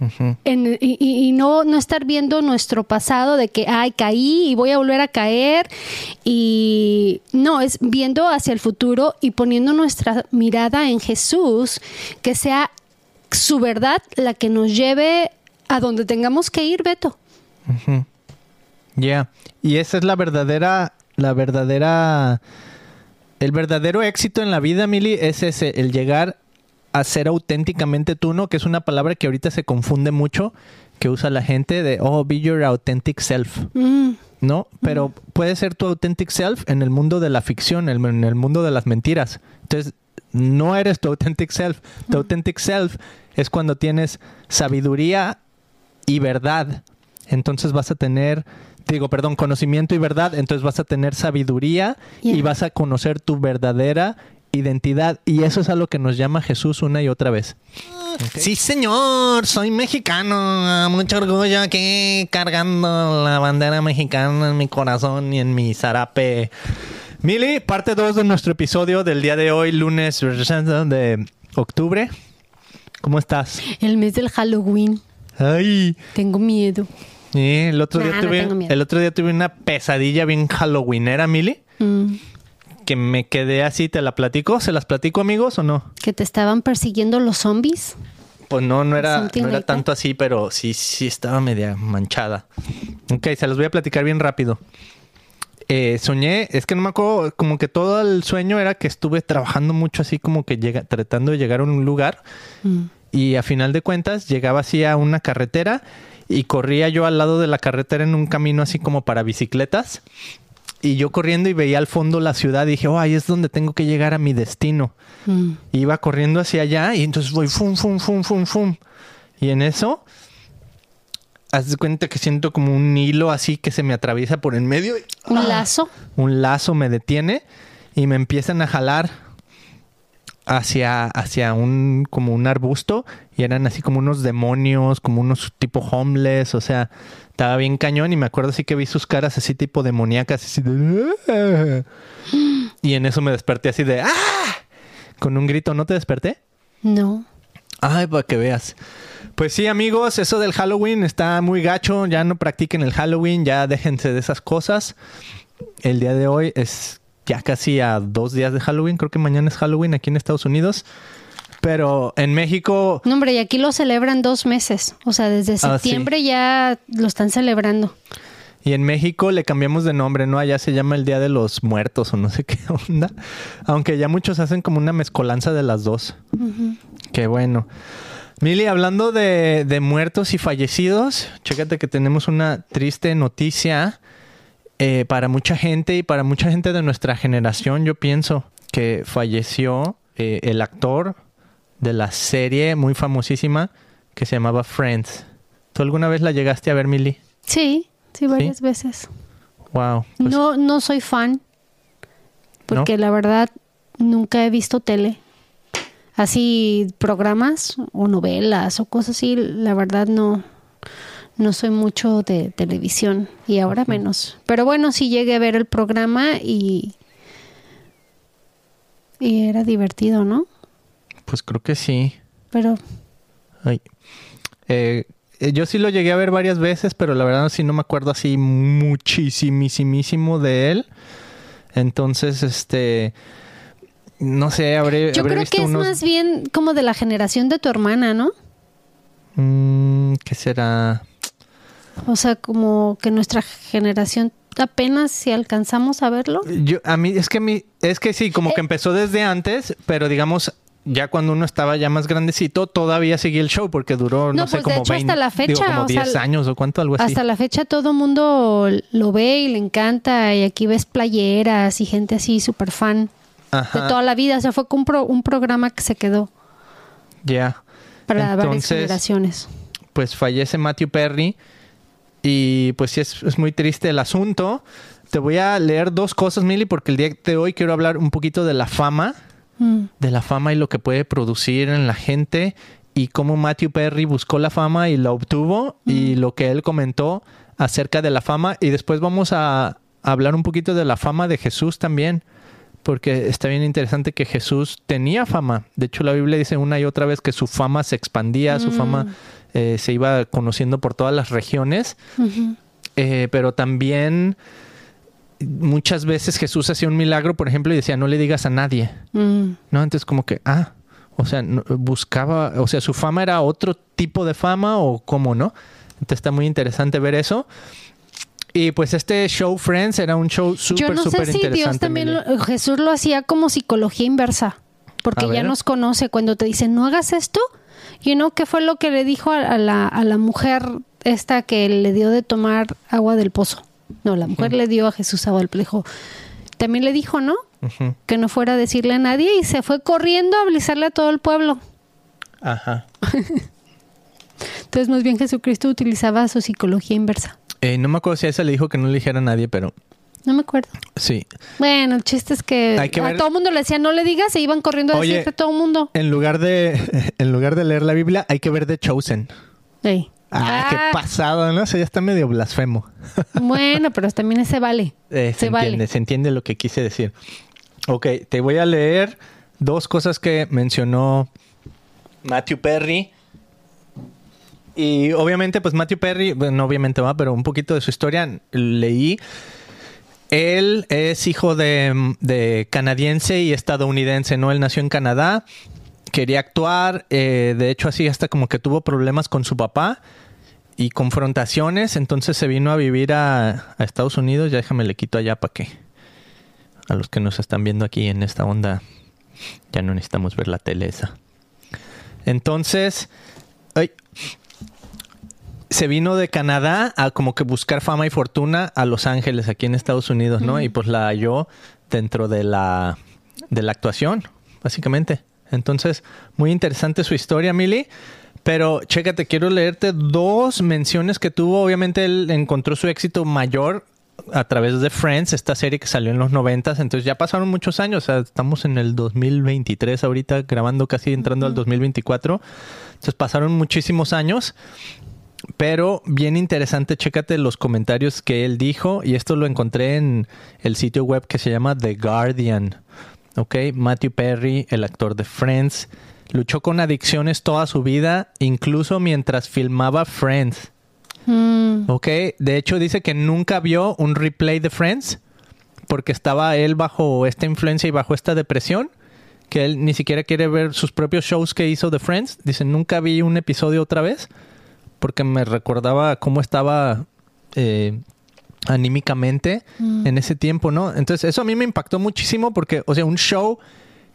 A: Ujú.
B: En- y, y- y no, no estar viendo nuestro pasado de que, ay, caí y voy a volver a caer. Y no, es viendo hacia el futuro y poniendo nuestra mirada en Jesús, que sea su verdad la que nos lleve a donde tengamos que ir, Beto.
A: Ya. Y esa es la verdadera, la verdadera, el verdadero éxito en la vida, Mili, es ese, el llegar a ser auténticamente tú, ¿no? Que es una palabra que ahorita se confunde mucho, que usa la gente de, oh, be your authentic self,
B: Mm,
A: ¿no? Pero puede ser tu authentic self en el mundo de la ficción, en en el mundo de las mentiras. Entonces, no eres tu authentic self. Tu authentic self es cuando tienes sabiduría y verdad. Entonces vas a tener, digo, perdón, conocimiento y verdad. Entonces vas a tener sabiduría y vas a conocer tu verdadera identidad. Y eso es a lo que nos llama Jesús una y otra vez. Sí, señor, soy mexicano. Mucho orgullo aquí cargando la bandera mexicana en mi corazón y en mi zarape. Mili, parte 2 de nuestro episodio del día de hoy, lunes de octubre. ¿Cómo estás?
B: el mes del Halloween.
A: Ay,
B: Tengo miedo.
A: Sí, el otro
B: Nah,
A: día
B: no
A: tuve, el otro día tuve una pesadilla bien halloweenera, Mili,
B: Mm,
A: que me quedé así, te la platico, ¿se las platico amigos o no?
B: que te estaban persiguiendo los zombies.
A: Pues no, no era, no era tanto así, pero sí, sí estaba media manchada. Ok, se los voy a platicar bien rápido. Eh, soñé, es que no me acuerdo, como que todo el sueño era que estuve trabajando mucho así como que llega, tratando de llegar a un lugar
B: Mm.
A: y a final de cuentas llegaba así a una carretera y corría yo al lado de la carretera en un camino así como para bicicletas y yo corriendo y veía al fondo la ciudad y dije, oh, ahí es donde tengo que llegar a mi destino.
B: Mm.
A: Iba corriendo hacia allá y entonces voy fum, fum, fum, fum, fum. Y en eso, haz de cuenta que siento como un hilo así que se me atraviesa por en medio. y-
B: Un lazo.
A: Un lazo me detiene y me empiezan a jalar hacia, hacia un, como un arbusto y eran así como unos demonios, como unos tipo homeless, o sea, estaba bien cañón y me acuerdo así que vi sus caras así tipo demoníacas, así de... Y en eso me desperté así de... ¡Ah! Con un grito, ¿no te desperté?
B: No.
A: Ay, para que veas. Pues sí, amigos, eso del Halloween está muy gacho. Ya no practiquen el Halloween, ya déjense de esas cosas. El día de hoy es ya casi a dos días de Halloween. Creo que mañana es Halloween aquí en Estados Unidos. Pero en México...
B: No, hombre, y aquí lo celebran dos meses. O sea, desde
A: Ah, sí.
B: septiembre ya lo están celebrando.
A: Y en México le cambiamos de nombre, ¿no? Allá se llama el Día de los Muertos o no sé qué onda. Aunque ya muchos hacen como una mezcolanza de las dos. Qué bueno. Mili, hablando de, de muertos y fallecidos, chécate que tenemos una triste noticia eh, para mucha gente y para mucha gente de nuestra generación, yo pienso, que falleció eh, el actor de la serie muy famosísima que se llamaba Friends. ¿Tú alguna vez la llegaste a ver, Mili?
B: Sí, sí, varias veces.
A: Wow. pues,
B: No, no soy fan. Porque la verdad nunca he visto tele. Así programas o novelas o cosas así, la verdad no, no soy mucho de televisión y ahora menos. Pero bueno, sí llegué a ver el programa y, y era divertido, ¿no?
A: Pues creo que sí.
B: Pero
A: Ay. Eh, eh, yo sí lo llegué a ver varias veces, pero la verdad sí no me acuerdo así muchísimísimo de él. Entonces, este, no sé, habré,
B: yo
A: habré
B: creo
A: visto
B: que es
A: unos...
B: más bien como de la generación de tu hermana, ¿no?
A: Mm, ¿Qué será?
B: O sea, como que nuestra generación apenas si alcanzamos a verlo.
A: Yo, a mí, es que a mí, es que sí, como que
B: Eh.
A: empezó desde antes, pero digamos, ya cuando uno estaba ya más grandecito, todavía seguía el show porque duró, no,
B: No,
A: sé,
B: pues, de
A: como
B: hecho,
A: 20,
B: hasta la
A: digo,
B: fecha,
A: como
B: o sea,
A: 10 años o cuánto, algo así.
B: Hasta la fecha todo mundo lo ve y le encanta y aquí ves playeras y gente así súper fan
A: Ajá,
B: de toda la vida. O sea, fue un, pro- un programa que se quedó
A: ya.
B: para varias
A: Entonces,
B: generaciones.
A: pues fallece Matthew Perry y pues sí es, es muy triste el asunto. Te voy a leer dos cosas, Milly, porque el día de hoy quiero hablar un poquito de la fama,
B: Mm.
A: de la fama y lo que puede producir en la gente y cómo Matthew Perry buscó la fama y la obtuvo y lo que él comentó acerca de la fama y después vamos a hablar un poquito de la fama de Jesús también. Porque está bien interesante que Jesús tenía fama. De hecho, la Biblia dice una y otra vez que su fama se expandía, su fama eh, se iba conociendo por todas las regiones. Eh, pero también muchas veces Jesús hacía un milagro, por ejemplo, y decía, no le digas a nadie.
B: Mm.
A: ¿No? Entonces como que, ah, o sea, no- buscaba, o sea, su fama era otro tipo de fama o cómo, ¿no? Entonces está muy interesante ver eso. Y pues este show Friends era un show
B: Yo
A: súper,
B: no
A: súper
B: sé si Dios
A: interesante.
B: también, lo- Jesús lo hacía como psicología inversa, porque ya nos conoce. Cuando te dice, no hagas esto, y no, ¿qué fue lo que le dijo a, a la, a la mujer esta que le dio de tomar agua del pozo? No, la mujer le dio a Jesús agua del pozo. También le dijo, ¿no?
A: Ujú.
B: Que no fuera a decirle a nadie y se fue corriendo a avisarle a todo el pueblo.
A: Ajá.
B: Entonces, más bien Jesucristo utilizaba su psicología inversa.
A: Eh, no me acuerdo si a esa le dijo que no le dijera a nadie, pero
B: No me acuerdo.
A: sí.
B: Bueno, el chiste es que,
A: Hay que
B: a
A: ver-
B: todo el mundo le decía no le digas, se iban corriendo a
A: Oye.
B: decirle a todo el mundo.
A: En lugar de, en lugar de leer la Biblia, hay que ver The Chosen.
B: Ey.
A: Ah, qué
B: Ah,
A: pasado, ¿no? Eso ya está medio blasfemo.
B: Bueno, pero también ese vale.
A: Eh, se
B: Se vale.
A: entiende, se entiende lo que quise decir. Ok, te voy a leer dos cosas que mencionó Matthew Perry. Y obviamente, pues Matthew Perry, bueno, obviamente va, pero un poquito de su historia leí. Él es hijo de, canadiense y estadounidense, ¿no? Él nació en Canadá, quería actuar, eh, de hecho así hasta como que tuvo problemas con su papá y confrontaciones, entonces se vino a vivir a, a Estados Unidos, ya déjame le quito allá para que a los que nos están viendo aquí en esta onda ya no necesitamos ver la tele esa. Entonces, ay, se vino de Canadá a como que buscar fama y fortuna a Los Ángeles, aquí en Estados Unidos, ¿no? Y pues la halló dentro de la, de la actuación, básicamente. Entonces, muy interesante su historia, Mili. Pero chécate, quiero leerte dos menciones que tuvo. Obviamente él encontró su éxito mayor a través de Friends, esta serie que salió en los noventas. Entonces ya pasaron muchos años. O sea, estamos en el 2023 ahorita, grabando casi entrando al 2024. Entonces pasaron muchísimos años. Pero bien interesante, chécate los comentarios que él dijo. Y esto lo encontré en el sitio web que se llama The Guardian. Ok, Matthew Perry, el actor de Friends, luchó con adicciones toda su vida, incluso mientras filmaba Friends.
B: Mm,
A: Ok, de hecho dice que nunca vio un replay de Friends porque estaba él bajo esta influencia y bajo esta depresión, que él ni siquiera quiere ver sus propios shows que hizo de Friends. Dice, nunca vi un episodio otra vez, porque me recordaba cómo estaba eh, anímicamente
B: Mm.
A: en ese tiempo, ¿no? Entonces, eso a mí me impactó muchísimo porque, o sea, un show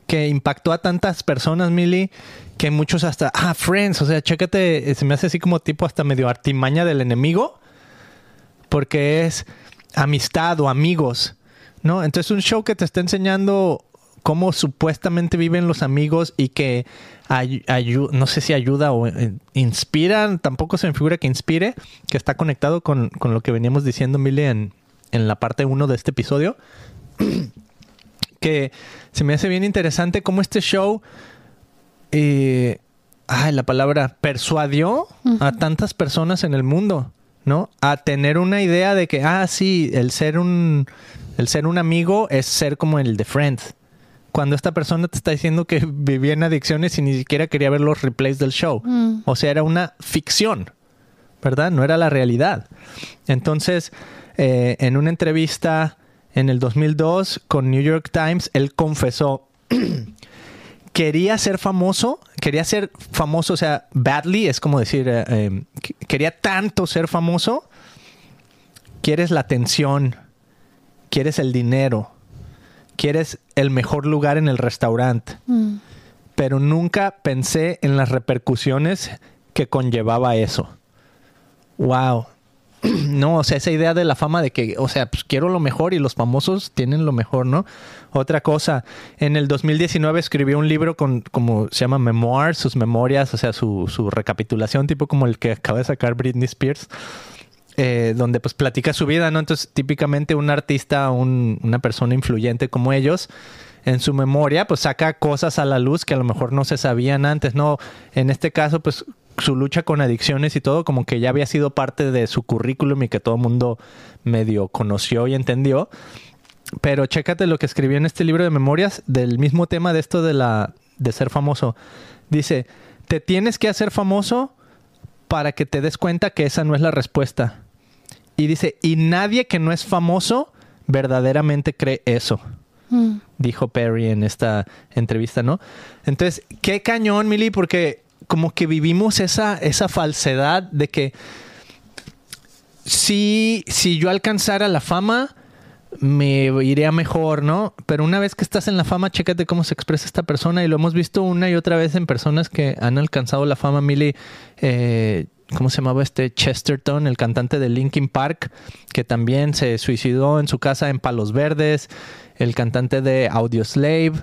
A: que impactó a tantas personas, Millie, que muchos hasta, ah, Friends, o sea, chécate, eh, se me hace así como tipo hasta medio artimaña del enemigo, porque es amistad o amigos, ¿no? Entonces, un show que te está enseñando cómo supuestamente viven los amigos y que ay- ayu- no sé si ayuda o eh, inspira, tampoco se me figura que inspire, que está conectado con, con lo que veníamos diciendo, Millie, en, en la parte 1 de este episodio, que se me hace bien interesante cómo este show, eh, ay, la palabra, persuadió a tantas personas en el mundo, ¿no? A tener una idea de que, ah, sí, el ser un, el ser un amigo es ser como el de Friends. Cuando esta persona te está diciendo que vivía en adicciones y ni siquiera quería ver los replays del show.
B: Mm.
A: O sea, era una ficción, ¿verdad? No era la realidad. Entonces, eh, en una entrevista en el 2002 con New York Times, él confesó, quería ser famoso, quería ser famoso, o sea, badly, es como decir, eh, eh, que- quería tanto ser famoso, quieres la atención, quieres el dinero, quieres el mejor lugar en el restaurante
B: Mm.
A: pero nunca pensé en las repercusiones que conllevaba eso. Wow. No, o sea, esa idea de la fama de que, o sea, pues quiero lo mejor y los famosos tienen lo mejor, ¿no? Otra cosa, en el 2019 escribió un libro con, como se llama Memoirs, sus memorias, o sea, su, su recapitulación, tipo como el que acaba de sacar Britney Spears, eh, donde pues platica su vida, ¿no? Entonces, típicamente un artista, un- una persona influyente como ellos, en su memoria, pues saca cosas a la luz que a lo mejor no se sabían antes, ¿no? En este caso, pues su lucha con adicciones y todo, como que ya había sido parte de su currículum y que todo el mundo medio conoció y entendió. Pero chécate lo que escribió en este libro de memorias del mismo tema de esto de la de ser famoso. Dice, te tienes que hacer famoso para que te des cuenta que esa no es la respuesta. Y dice, y nadie que no es famoso verdaderamente cree eso
B: Mm.
A: dijo Perry en esta entrevista, ¿no? Entonces, qué cañón, Mili, porque como que vivimos esa, esa falsedad de que si, si yo alcanzara la fama, me iría mejor, ¿no? Pero una vez que estás en la fama, chécate cómo se expresa esta persona y lo hemos visto una y otra vez en personas que han alcanzado la fama, Mili. Eh, ¿Cómo se llamaba este Chesterton, el cantante de Linkin Park, que también se suicidó en su casa en Palos Verdes? El cantante de Audioslave,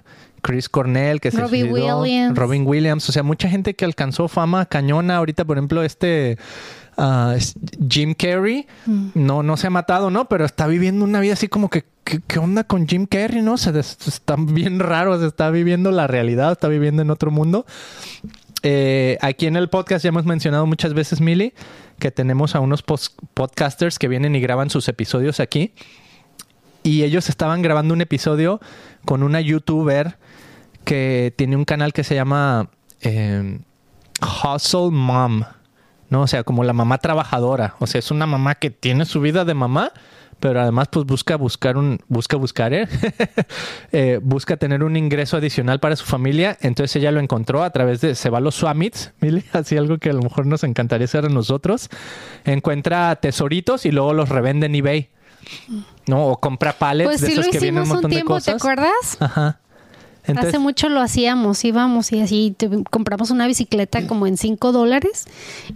A: Chris Cornell, que se
B: Robbie
A: suicidó.
B: Williams.
A: Robin Williams. O sea, mucha gente que alcanzó fama cañona. Ahorita, por ejemplo, este es- Jim Carrey no, no se ha matado, ¿no? Pero está viviendo una vida así como que, ¿qué, onda con Jim Carrey, no? Se está bien raro, se está viviendo la realidad, está viviendo en otro mundo. Eh, aquí en el podcast ya hemos mencionado muchas veces, Mili, que tenemos a unos podcasters que vienen y graban sus episodios aquí. Y ellos estaban grabando un episodio con una youtuber que tiene un canal que se llama eh, Hustle Mom. ¿no? O sea, como la mamá trabajadora. O sea, es una mamá que tiene su vida de mamá, pero además pues busca buscar un, busca buscar, ¿eh? Eh, busca tener un ingreso adicional para su familia. Entonces ella lo encontró a través de, se va a los Swamits, Mili, así algo que a lo mejor nos encantaría hacer a nosotros. Encuentra tesoritos y luego los revende en eBay. ¿No? O compra pallets
B: Pues
A: de
B: sí lo
A: esos que vienen un
B: un
A: montón de
B: tiempo, ¿te acuerdas?
A: Ajá.
B: Hace mucho lo hacíamos, íbamos y así te- compramos una bicicleta como en 5 dólares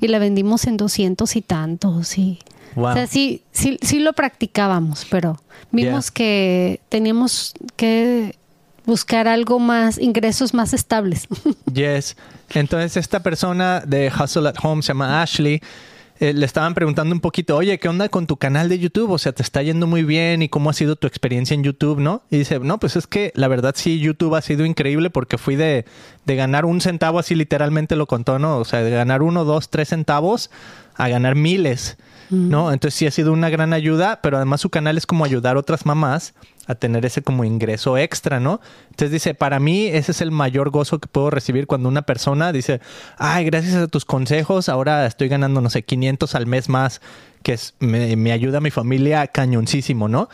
B: y la vendimos en 200 y tantos. Y,
A: Wow.
B: O sea, sí, sí, sí lo practicábamos, pero vimos
A: Yeah.
B: que teníamos que buscar algo más, ingresos más estables.
A: Yes. Entonces esta persona de Hustle at Home se llama Ashley. eh, le estaban preguntando un poquito, oye, ¿qué onda con tu canal de YouTube? O sea, te está yendo muy bien y cómo ha sido tu experiencia en YouTube, ¿no? Y dice, no, pues es que la verdad sí, YouTube ha sido increíble porque fui de, de ganar un centavo, así literalmente lo contó, ¿no? O sea, de ganar uno, dos, tres centavos a ganar miles, ¿no? Entonces sí ha sido una gran ayuda, pero además su canal es como ayudar a otras mamás a tener ese como ingreso extra, ¿no? Entonces dice, para mí ese es el mayor gozo que puedo recibir cuando una persona dice, ay, gracias a tus consejos, ahora estoy ganando, no sé, 500 al mes más, que es, me, me ayuda a mi familia cañoncísimo, ¿no?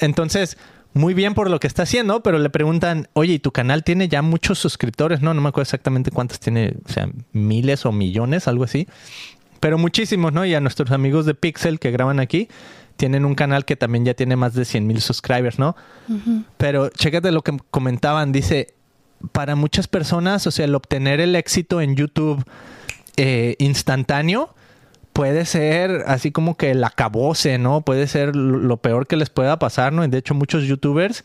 A: Entonces, muy bien por lo que está haciendo, pero le preguntan, oye, ¿y tu canal tiene ya muchos suscriptores? No, no me acuerdo exactamente cuántos tiene, o sea, miles o millones, algo así. Pero muchísimos, ¿no? Y a nuestros amigos de Pixel que graban aquí, tienen un canal que también ya tiene más de 100 mil subscribers, ¿no? Pero chécate lo que comentaban, dice, para muchas personas, o sea, el obtener el éxito en YouTube eh, instantáneo, puede ser así como que el acabose, ¿no? Puede ser lo peor que les pueda pasar, ¿no? Y de hecho muchos youtubers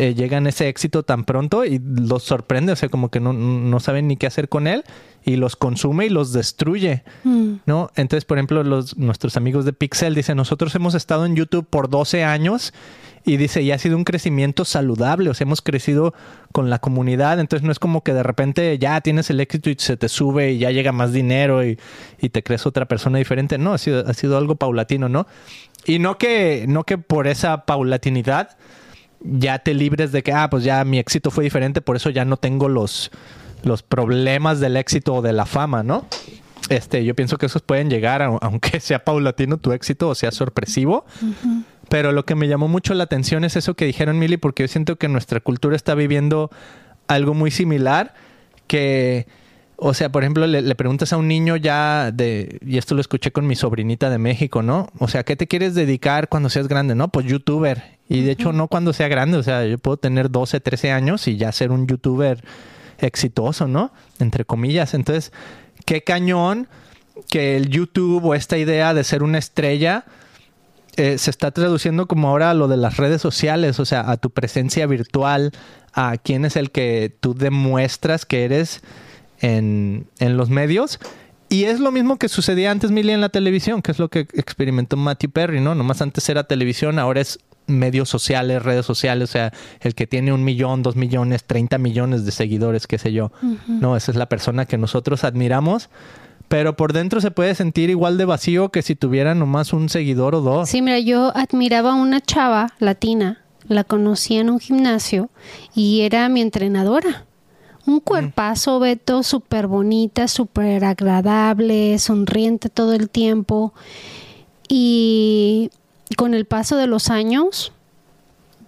A: eh, llegan a ese éxito tan pronto y los sorprende, o sea, como que no, no saben ni qué hacer con él y los consume y los destruye, mm. ¿no? Entonces, por ejemplo, los, nuestros amigos de Pixel dicen, nosotros hemos estado en YouTube por 12 años y dice, y ha sido un crecimiento saludable, o sea, hemos crecido con la comunidad, entonces no es como que de repente ya tienes el éxito y se te sube y ya llega más dinero y, y te crees otra persona diferente, no, ha sido, ha sido algo paulatino, ¿no? Y no que, no que por esa paulatinidad ya te libres de que, ah, pues ya mi éxito fue diferente, por eso ya no tengo los, los problemas del éxito o de la fama, ¿no? Este, yo pienso que esos pueden llegar, aunque sea paulatino tu éxito o sea sorpresivo. Pero lo que me llamó mucho la atención es eso que dijeron Mili, porque yo siento que nuestra cultura está viviendo algo muy similar, que, o sea, por ejemplo, le, preguntas a un niño ya de, y esto lo escuché con mi sobrinita de México, ¿no? O sea, ¿qué te quieres dedicar cuando seas grande? No, pues youtuber. Y de hecho, no cuando sea grande, o sea, yo puedo tener 12, 13 años y ya ser un youtuber exitoso, ¿no? Entre comillas. Entonces, qué cañón que el YouTube o esta idea de ser una estrella eh, se está traduciendo como ahora a lo de las redes sociales, o sea, a tu presencia virtual, a quién es el que tú demuestras que eres en, en los medios. Y es lo mismo que sucedía antes, Milly, en la televisión, que es lo que experimentó Matthew Perry, ¿no? Nomás antes era televisión, ahora es medios sociales, redes sociales, o sea, el que tiene un millón, dos millones, treinta millones de seguidores, qué sé yo. No, esa es la persona que nosotros admiramos. Pero por dentro se puede sentir igual de vacío que si tuviera nomás un seguidor o dos.
B: Sí, mira, yo admiraba a una chava latina, la conocí en un gimnasio y era mi entrenadora. Un cuerpazo, Beto, súper bonita, súper agradable, sonriente todo el tiempo. Y con el paso de los años,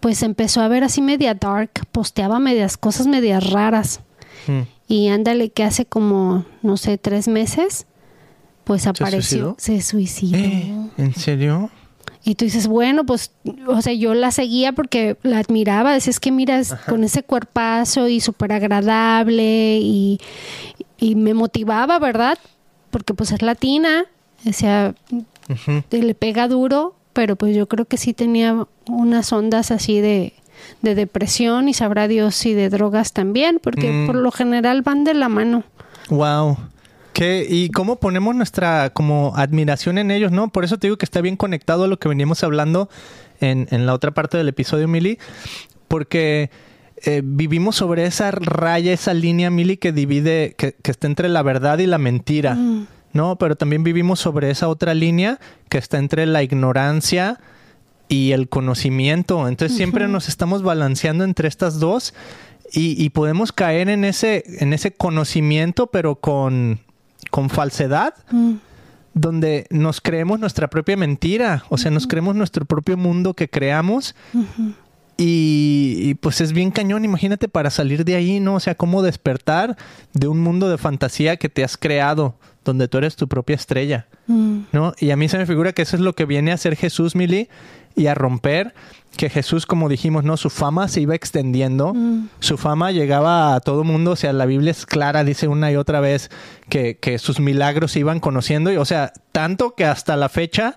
B: pues empezó a ver así media dark, posteaba medias cosas medias raras. Hmm. Y ándale que hace como, no sé, tres meses, pues apareció, se suicidó.
A: ¿Eh? ¿En serio?
B: Y tú dices, bueno, pues, o sea, yo la seguía porque la admiraba. Decías que miras con ese cuerpazo y súper agradable y, y, me motivaba, ¿verdad? Porque pues es latina, decía, le pega duro, pero pues yo creo que sí tenía unas ondas así de, depresión y sabrá Dios si de drogas también, porque mm. por lo general van de la mano.
A: Wow. ¿Qué, ¿Y cómo ponemos nuestra como admiración en ellos, no? Por eso te digo que está bien conectado a lo que veníamos hablando en, en la otra parte del episodio, Mili, porque eh, vivimos sobre esa raya, esa línea, Mili, que divide, que, que, está entre la verdad y la mentira. Mm. ¿No? Pero también vivimos sobre esa otra línea que está entre la ignorancia y el conocimiento. Entonces siempre nos estamos balanceando entre estas dos y, podemos caer en ese, en ese conocimiento, pero con, con falsedad. Mm. donde nos creemos nuestra propia mentira, o sea, nos creemos nuestro propio mundo que creamos y, pues es bien cañón, imagínate para salir de ahí, ¿no? O sea, cómo despertar de un mundo de fantasía que te has creado, donde tú eres tu propia estrella, mm. ¿no? Y a mí se me figura que eso es lo que viene a hacer Jesús, Mili, y a romper que Jesús, como dijimos, ¿no? Su fama se iba extendiendo, mm. su fama llegaba a todo mundo, o sea, la Biblia es clara, dice una y otra vez que, que sus milagros se iban conociendo, y, o sea, tanto que hasta la fecha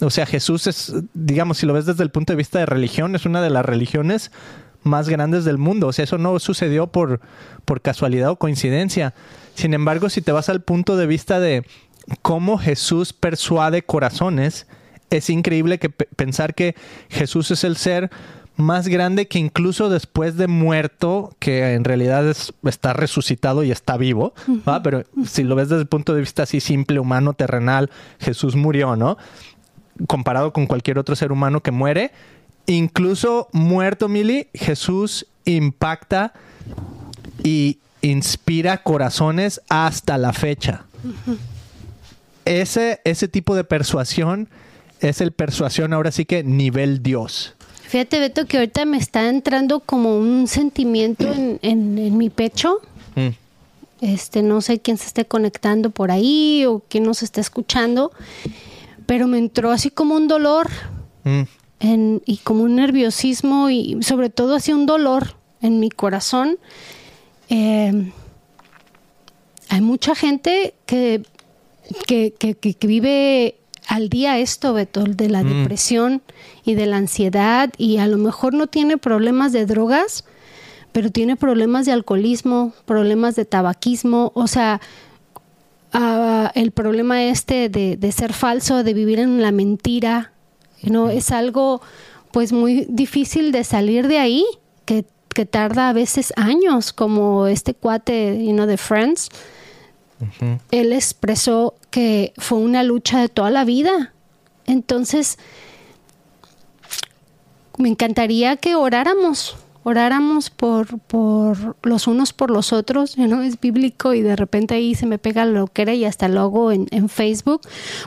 A: o sea, Jesús es, digamos, si lo ves desde el punto de vista de religión, es una de las religiones más grandes del mundo. O sea, eso no sucedió por, por casualidad o coincidencia. Sin embargo, si te vas al punto de vista de cómo Jesús persuade corazones, es increíble que pensar que Jesús es el ser más grande que incluso después de muerto, que en realidad está resucitado y está vivo, Pero si lo ves desde el punto de vista así simple, humano, terrenal, Jesús murió, ¿no? comparado con cualquier otro ser humano que muere. Incluso muerto, Mili, Jesús impacta y inspira corazones hasta la fecha. ese, ese tipo de persuasión es el persuasión ahora sí que nivel Dios.
B: Fíjate, Beto, que ahorita me está entrando como un sentimiento en, en, mi pecho. Mm. Este, no sé quién se esté conectando por ahí o quién nos está escuchando, pero me entró así como un dolor mm. en, y como un nerviosismo y sobre todo así un dolor en mi corazón. Eh, hay mucha gente que, que, que, vive al día esto, Beto, de la mm. depresión y de la ansiedad y a lo mejor no tiene problemas de drogas, pero tiene problemas de alcoholismo, problemas de tabaquismo, o sea, ah, el problema este de, ser falso, de vivir en la mentira, ¿no? Mm. Es algo pues muy difícil de salir de ahí, que, que tarda a veces años, como este cuate, you know, de Friends, él expresó que fue una lucha de toda la vida. Entonces, me encantaría que oráramos, oráramos por, por los unos por los otros, ¿no? Es bíblico y de repente ahí se me pega lo que era y hasta lo hago en, en, Facebook,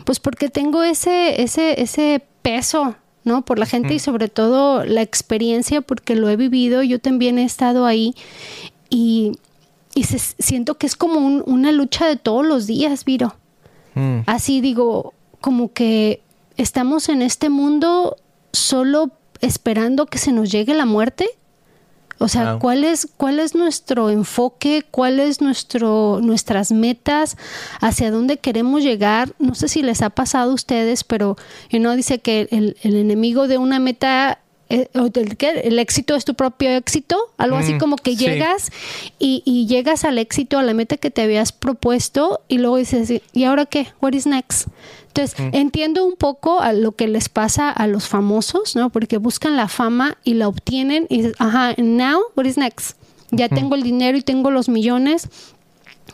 B: pues porque tengo ese, ese, ese peso, ¿no? Por la gente y sobre todo la experiencia porque lo he vivido, yo también he estado ahí y y siento que es como una lucha de todos los días, Viro. Mm. Así digo, como que estamos en este mundo solo esperando que se nos llegue la muerte. O sea, ¿cuál es cuál es nuestro enfoque? ¿Cuál es nuestro nuestras metas? ¿Hacia dónde queremos llegar? No sé si les ha pasado a ustedes, pero uno dice que el, el enemigo de una meta el, éxito es tu propio éxito, algo así mm, como que llegas y, llegas al éxito, a la meta que te habías propuesto y luego dices, ¿y ahora qué? What is next? Entonces, mm. entiendo un poco a lo que les pasa a los famosos, ¿no? Porque buscan la fama y la obtienen y dices, ajá, now, what is next? Ya tengo el dinero y tengo los millones.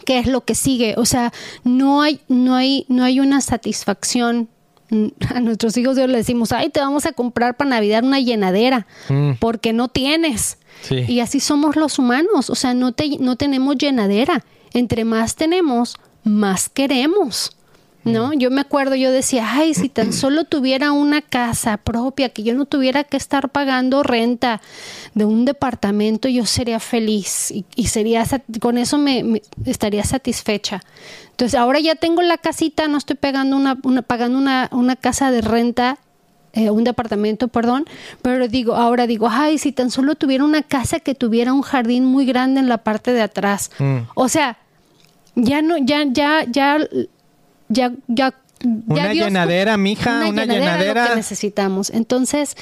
B: ¿Qué es lo que sigue? O sea, no hay, no hay, no hay una satisfacción a nuestros hijos Dios le decimos, ay, te vamos a comprar para Navidad una llenadera, mm. porque no tienes. Y así somos los humanos, o sea, no, te, no tenemos llenadera. Entre más tenemos, más queremos. ¿No? Yo me acuerdo, yo decía, ay, si tan solo tuviera una casa propia, que yo no tuviera que estar pagando renta de un departamento, yo sería feliz y, sería, con eso me, estaría satisfecha. Entonces, ahora ya tengo la casita, no estoy pagando una, pagando una, una casa de renta eh, un departamento, perdón, pero digo, ahora digo, ay, si tan solo tuviera una casa que tuviera un jardín muy grande en la parte de atrás. Mm. O sea, ya no, ya, ya, ya ya, ya
A: una llenadera, mija, una, llenadera.
B: que necesitamos. Entonces,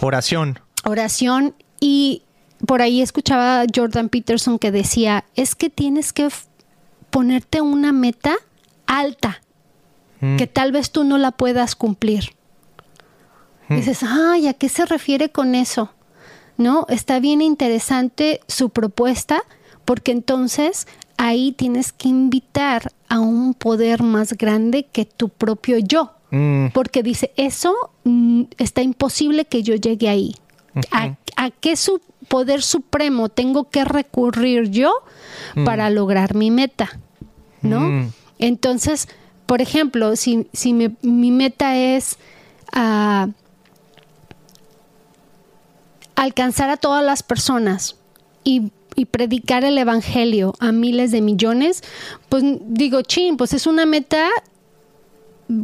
A: oración.
B: Oración. Y por ahí escuchaba a Jordan Peterson que decía, es que tienes que ponerte una meta alta, mm. que tal vez tú no la puedas cumplir. Mm. Dices, ay, ¿a qué se refiere con eso? ¿No? Está bien interesante su propuesta, porque entonces ahí tienes que invitar a un poder más grande que tu propio yo. Mm. Porque dice, eso mm, está imposible que yo llegue ahí. ¿A, qué su poder supremo tengo que recurrir yo mm. para lograr mi meta? ¿No? Entonces, por ejemplo, si, si mi meta es ah, alcanzar a todas las personas y y predicar el evangelio a miles de millones, pues digo, chin, pues es una meta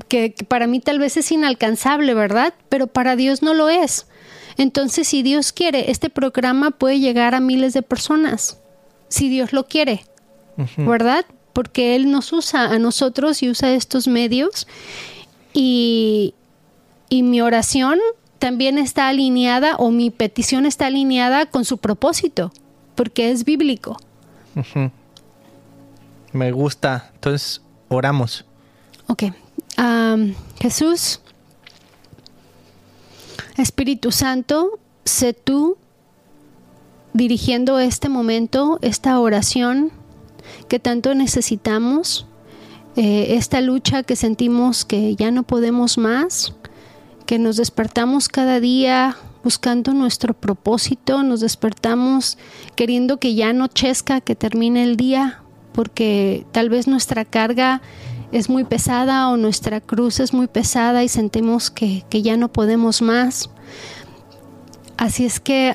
B: que, para mí tal vez es inalcanzable, ¿verdad? Pero para Dios no lo es. Entonces, si Dios quiere, este programa puede llegar a miles de personas, si Dios lo quiere, ¿verdad? Porque Él nos usa a nosotros y usa estos medios. Y, y mi oración también está alineada o mi petición está alineada con su propósito porque es bíblico.
A: Me gusta. Entonces, oramos.
B: Ok. Jesús, Espíritu Santo, sé tú dirigiendo este momento, esta oración que tanto necesitamos, eh, esta lucha que sentimos que ya no podemos más, que nos despertamos cada día buscando nuestro propósito, nos despertamos queriendo que ya no chesca, que termine el día, porque tal vez nuestra carga es muy pesada o nuestra cruz es muy pesada y sentimos que, ya no podemos más. Así es que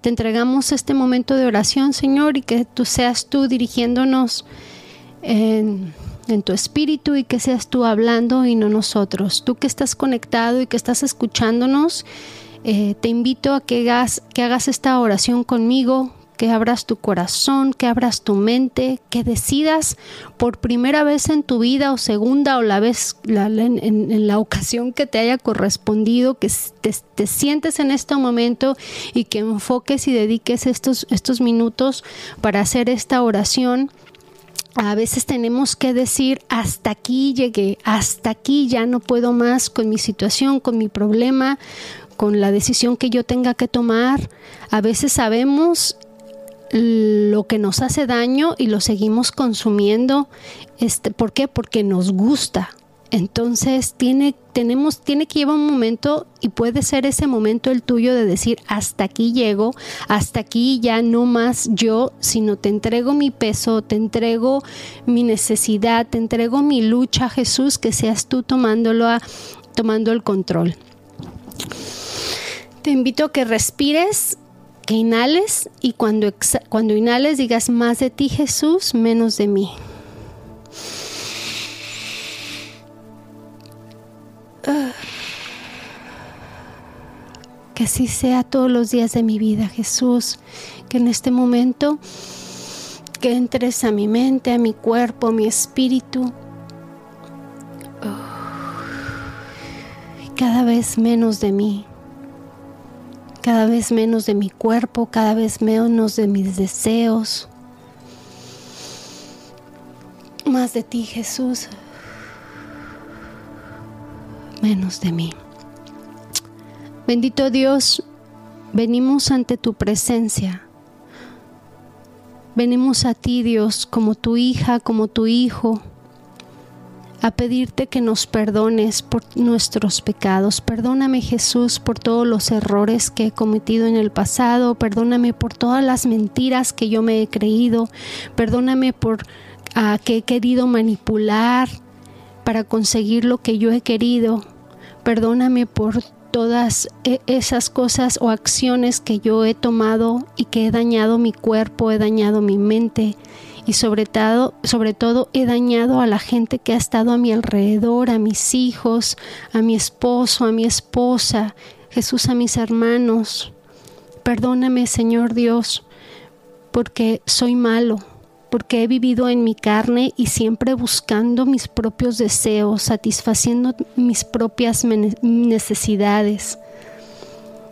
B: te entregamos este momento de oración, Señor, y que tú seas tú dirigiéndonos en, tu espíritu y que seas tú hablando y no nosotros. Tú que estás conectado y que estás escuchándonos, eh, te invito a que hagas, que hagas esta oración conmigo, que abras tu corazón, que abras tu mente, que decidas por primera vez en tu vida o segunda o la vez en, la ocasión que te haya correspondido, que te, sientes en este momento y que enfoques y dediques estos, estos minutos para hacer esta oración. A veces tenemos que decir, hasta aquí llegué, hasta aquí ya no puedo más con mi situación, con mi problema, con la decisión que yo tenga que tomar. A veces sabemos lo que nos hace daño y lo seguimos consumiendo. Este, ¿Por qué? Porque nos gusta. Entonces tiene, tenemos, tiene que llevar un momento y puede ser ese momento el tuyo de decir hasta aquí llego, hasta aquí ya no más yo, sino te entrego mi peso, te entrego mi necesidad, te entrego mi lucha, Jesús, que seas tú tomándolo a, tomando el control. Te invito a que respires que inhales y cuando, cuando inhales digas más de ti Jesús, menos de mí. Que así sea todos los días de mi vida, Jesús. Que en este momento que entres a mi mente, a mi cuerpo, a mi espíritu. Ah. cada vez menos de mí cada vez menos de mi cuerpo, cada vez menos de mis deseos. Más de ti, Jesús. Menos de mí. Bendito Dios, venimos ante tu presencia. Venimos a ti, Dios, como tu hija, como tu hijo a pedirte que nos perdones por nuestros pecados. Perdóname Jesús por todos los errores que he cometido en el pasado. Perdóname por todas las mentiras que yo me he creído. Perdóname por ah, que he querido manipular para conseguir lo que yo he querido. Perdóname por todas e, esas cosas o acciones que yo he tomado y que he dañado mi cuerpo, he dañado mi mente y sobre todo, sobre todo he dañado a la gente que ha estado a mi alrededor, a mis hijos, a mi esposo, a mi esposa, Jesús, a mis hermanos. Perdóname, Señor Dios, porque soy malo, porque he vivido en mi carne y siempre buscando mis propios deseos, satisfaciendo mis propias necesidades.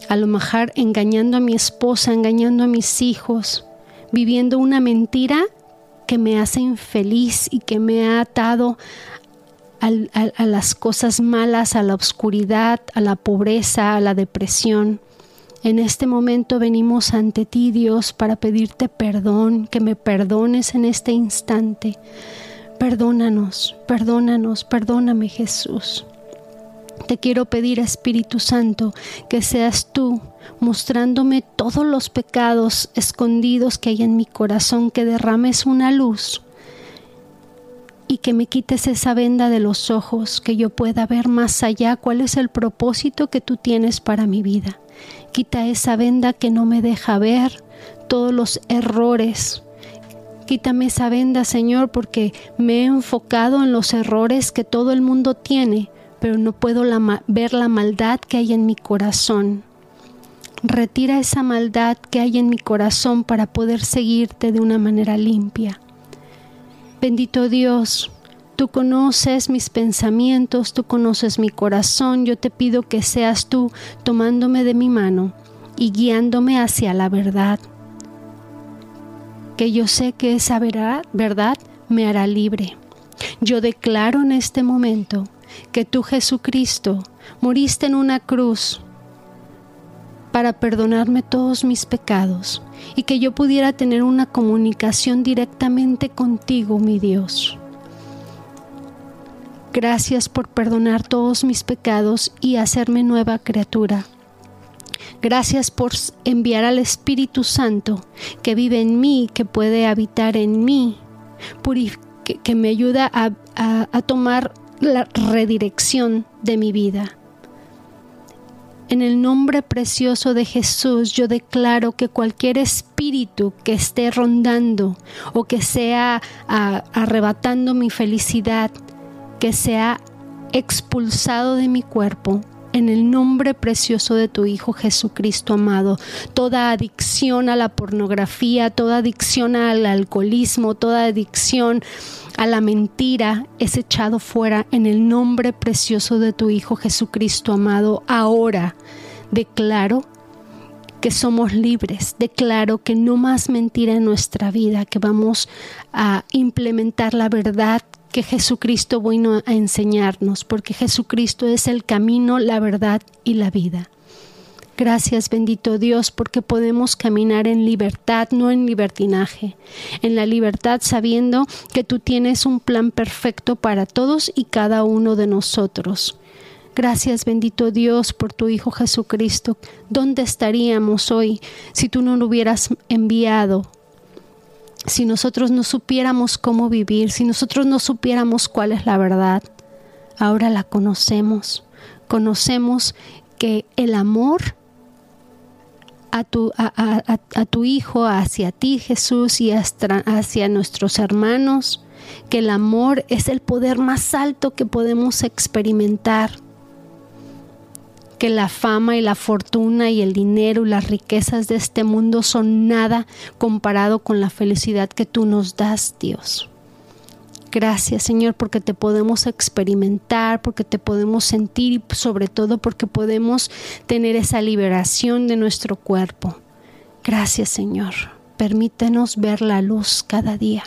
B: A lo mejor engañando a mi esposa, engañando a mis hijos, viviendo una mentira que me hace infeliz y que me ha atado a, las cosas malas, a la oscuridad, a la pobreza, a la depresión. En este momento venimos ante ti, Dios, para pedirte perdón, que me perdones en este instante. Perdónanos, perdónanos, perdóname Jesús. Te quiero pedir, Espíritu Santo, que seas tú mostrándome todos los pecados escondidos que hay en mi corazón, que derrames una luz y que me quites esa venda de los ojos, que yo pueda ver más allá cuál es el propósito que tú tienes para mi vida. Quita esa venda que no me deja ver todos los errores. Quítame esa venda, Señor, porque me he enfocado en los errores que todo el mundo tiene, pero no puedo ver la maldad que hay en mi corazón. Retira esa maldad que hay en mi corazón para poder seguirte de una manera limpia. Bendito Dios, tú conoces mis pensamientos, tú conoces mi corazón, yo te pido que seas tú tomándome de mi mano y guiándome hacia la verdad. Que yo sé que esa verdad me hará libre. Yo declaro en este momento que tú Jesucristo moriste en una cruz para perdonarme todos mis pecados y que yo pudiera tener una comunicación directamente contigo, mi Dios. Gracias por perdonar todos mis pecados y hacerme nueva criatura. Gracias por enviar al Espíritu Santo que vive en mí, que puede habitar en mí, que, me ayuda a tomar la redirección de mi vida. En el nombre precioso de Jesús, yo declaro que cualquier espíritu que esté rondando o que sea arrebatando mi felicidad, que sea expulsado de mi cuerpo, en el nombre precioso de tu Hijo Jesucristo amado. Toda adicción a la pornografía, toda adicción al alcoholismo, toda adicción a la mentira es echado fuera en el nombre precioso de tu Hijo Jesucristo amado. Ahora declaro que somos libres, declaro que no más mentira en nuestra vida, que vamos a implementar la verdad que Jesucristo vino a enseñarnos, porque Jesucristo es el camino, la verdad y la vida. Gracias bendito Dios porque podemos caminar en libertad, no en libertinaje, en la libertad sabiendo que tú tienes un plan perfecto para todos y cada uno de nosotros. Gracias bendito Dios por tu Hijo Jesucristo. ¿Dónde estaríamos hoy si tú no lo hubieras enviado? Si nosotros no supiéramos cómo vivir, si nosotros no supiéramos cuál es la verdad, ahora la conocemos. Conocemos que el amor a tu, Hijo, hacia ti Jesús y hacia nuestros hermanos, que el amor es el poder más alto que podemos experimentar, que la fama y la fortuna y el dinero y las riquezas de este mundo son nada comparado con la felicidad que tú nos das, Dios. Gracias Señor porque te podemos experimentar, porque te podemos sentir y sobre todo porque podemos tener esa liberación de nuestro cuerpo. Gracias Señor. Permítenos ver la luz cada día.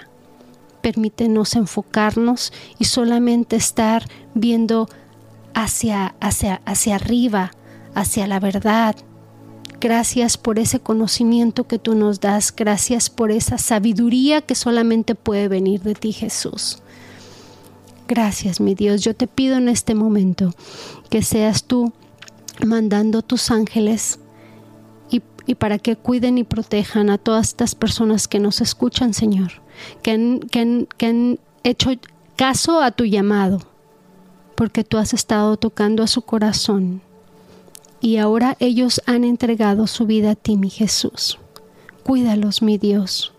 B: Permítenos enfocarnos y solamente estar viendo hacia, hacia, hacia arriba, hacia la verdad. Gracias por ese conocimiento que tú nos das. Gracias por esa sabiduría que solamente puede venir de ti, Jesús. Gracias, mi Dios. Yo te pido en este momento que seas tú mandando tus ángeles y, para que cuiden y protejan a todas estas personas que nos escuchan, Señor, que que han hecho caso a tu llamado, porque tú has estado tocando a su corazón y ahora ellos han entregado su vida a ti, mi Jesús. Cuídalos, mi Dios.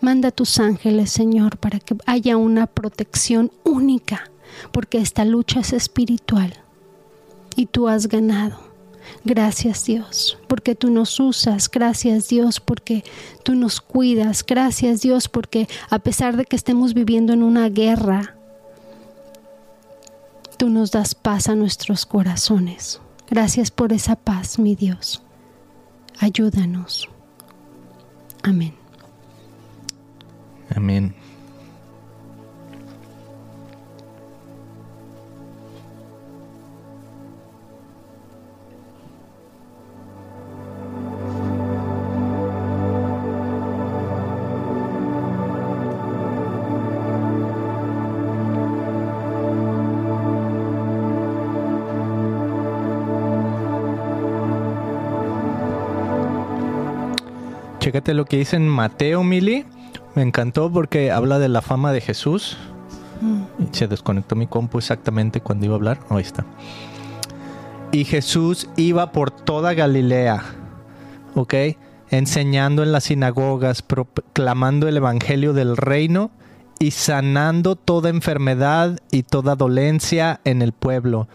B: Manda tus ángeles, Señor, para que haya una protección única, porque esta lucha es espiritual y tú has ganado. Gracias Dios, porque tú nos usas. Gracias Dios, porque tú nos cuidas. Gracias Dios, porque a pesar de que estemos viviendo en una guerra, tú nos das paz a nuestros corazones. Gracias por esa paz, mi Dios. Ayúdanos. Amén.
A: Amén. Chécate lo que dice en Mateo, Mili. Me encantó porque habla de la fama de Jesús. Mm. Se desconectó mi compu exactamente cuando iba a hablar. Ahí está. Y Jesús iba por toda Galilea, ¿ok? Enseñando en las sinagogas, proclamando el evangelio del reino y sanando toda enfermedad y toda dolencia en el pueblo.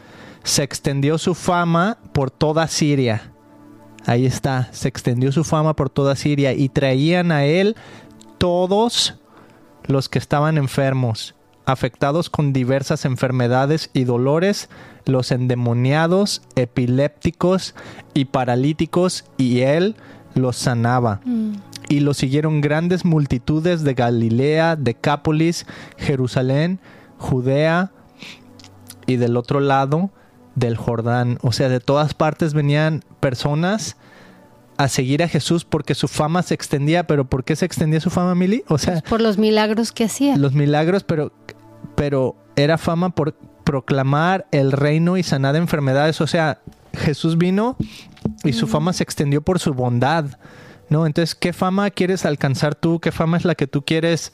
A: Se extendió su fama por toda Siria Ahí está, se extendió su fama por toda Siria y traían a él todos los que estaban enfermos, afectados con diversas enfermedades y dolores, los endemoniados, epilépticos y paralíticos, y él los sanaba. Mm. Y lo siguieron grandes multitudes de Galilea, Decápolis, Jerusalén, Judea y del otro lado del Jordán. O sea, de todas partes venían personas a seguir a Jesús porque su fama se extendía, pero ¿por qué se extendía su fama, Mili? O sea,
B: pues por los milagros que hacía.
A: Los milagros, pero pero era fama por proclamar el reino y sanar enfermedades, o sea, Jesús vino y su fama se extendió por su bondad, ¿no? Entonces, ¿qué fama quieres alcanzar tú? ¿Qué fama es la que tú quieres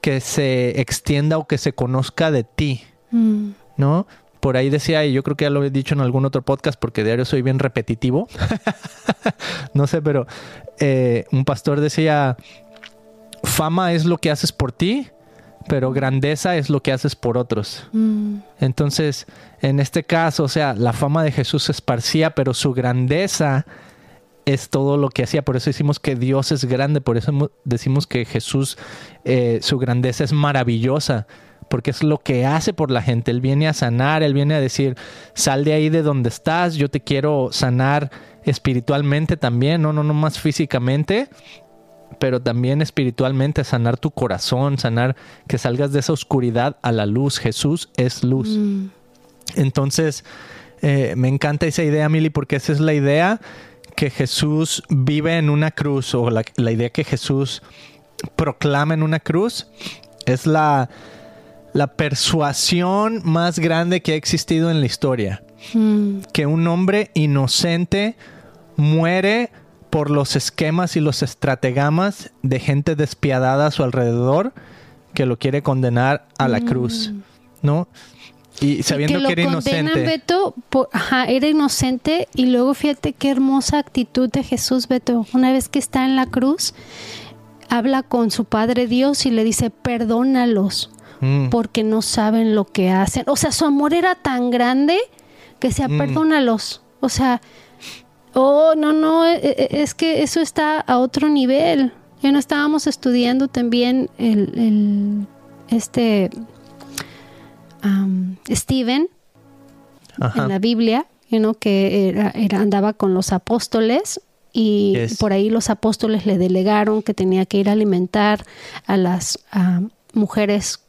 A: que se extienda o que se conozca de ti? Mm. ¿No? Por ahí decía, y yo creo que ya lo he dicho en algún otro podcast porque diario soy bien repetitivo, no sé, pero eh, un pastor decía, fama es lo que haces por ti, pero grandeza es lo que haces por otros.
B: Mm.
A: Entonces, en este caso, o sea, la fama de Jesús se esparcía, pero su grandeza es todo lo que hacía. Por eso decimos que Dios es grande, por eso decimos que Jesús, eh, su grandeza es maravillosa, porque es lo que hace por la gente. Él viene a sanar, él viene a decir, sal de ahí de donde estás, yo te quiero sanar espiritualmente también, no, no, no más físicamente pero también espiritualmente sanar tu corazón, sanar que salgas de esa oscuridad a la luz. Jesús es luz.
B: Mm.
A: Entonces, eh, me encanta esa idea, Mili, porque esa es la idea que Jesús vive en una cruz o la, la idea que Jesús proclama en una cruz es la, la persuasión más grande que ha existido en la historia.
B: Mm.
A: Que un hombre inocente muere por los esquemas y los estratagemas de gente despiadada a su alrededor que lo quiere condenar a la cruz, ¿no? Y sabiendo
B: que,
A: era
B: condenan,
A: inocente.
B: Beto, por- ajá, era inocente y luego fíjate qué hermosa actitud de Jesús, Beto. Una vez que está en la cruz, habla con su Padre Dios y le dice, perdónalos
A: Mm,
B: porque no saben lo que hacen. O sea, su amor era tan grande que sea,
A: Mm.
B: perdónalos. O sea, oh, no, no, e- e- es que eso está a otro nivel. Ya no estábamos estudiando también el, el- este am, Stephen
A: ajá.
B: en la Biblia, you know, que era, era- andaba con los apóstoles y
A: Yes.
B: por ahí los apóstoles le delegaron que tenía que ir a alimentar a las mujeres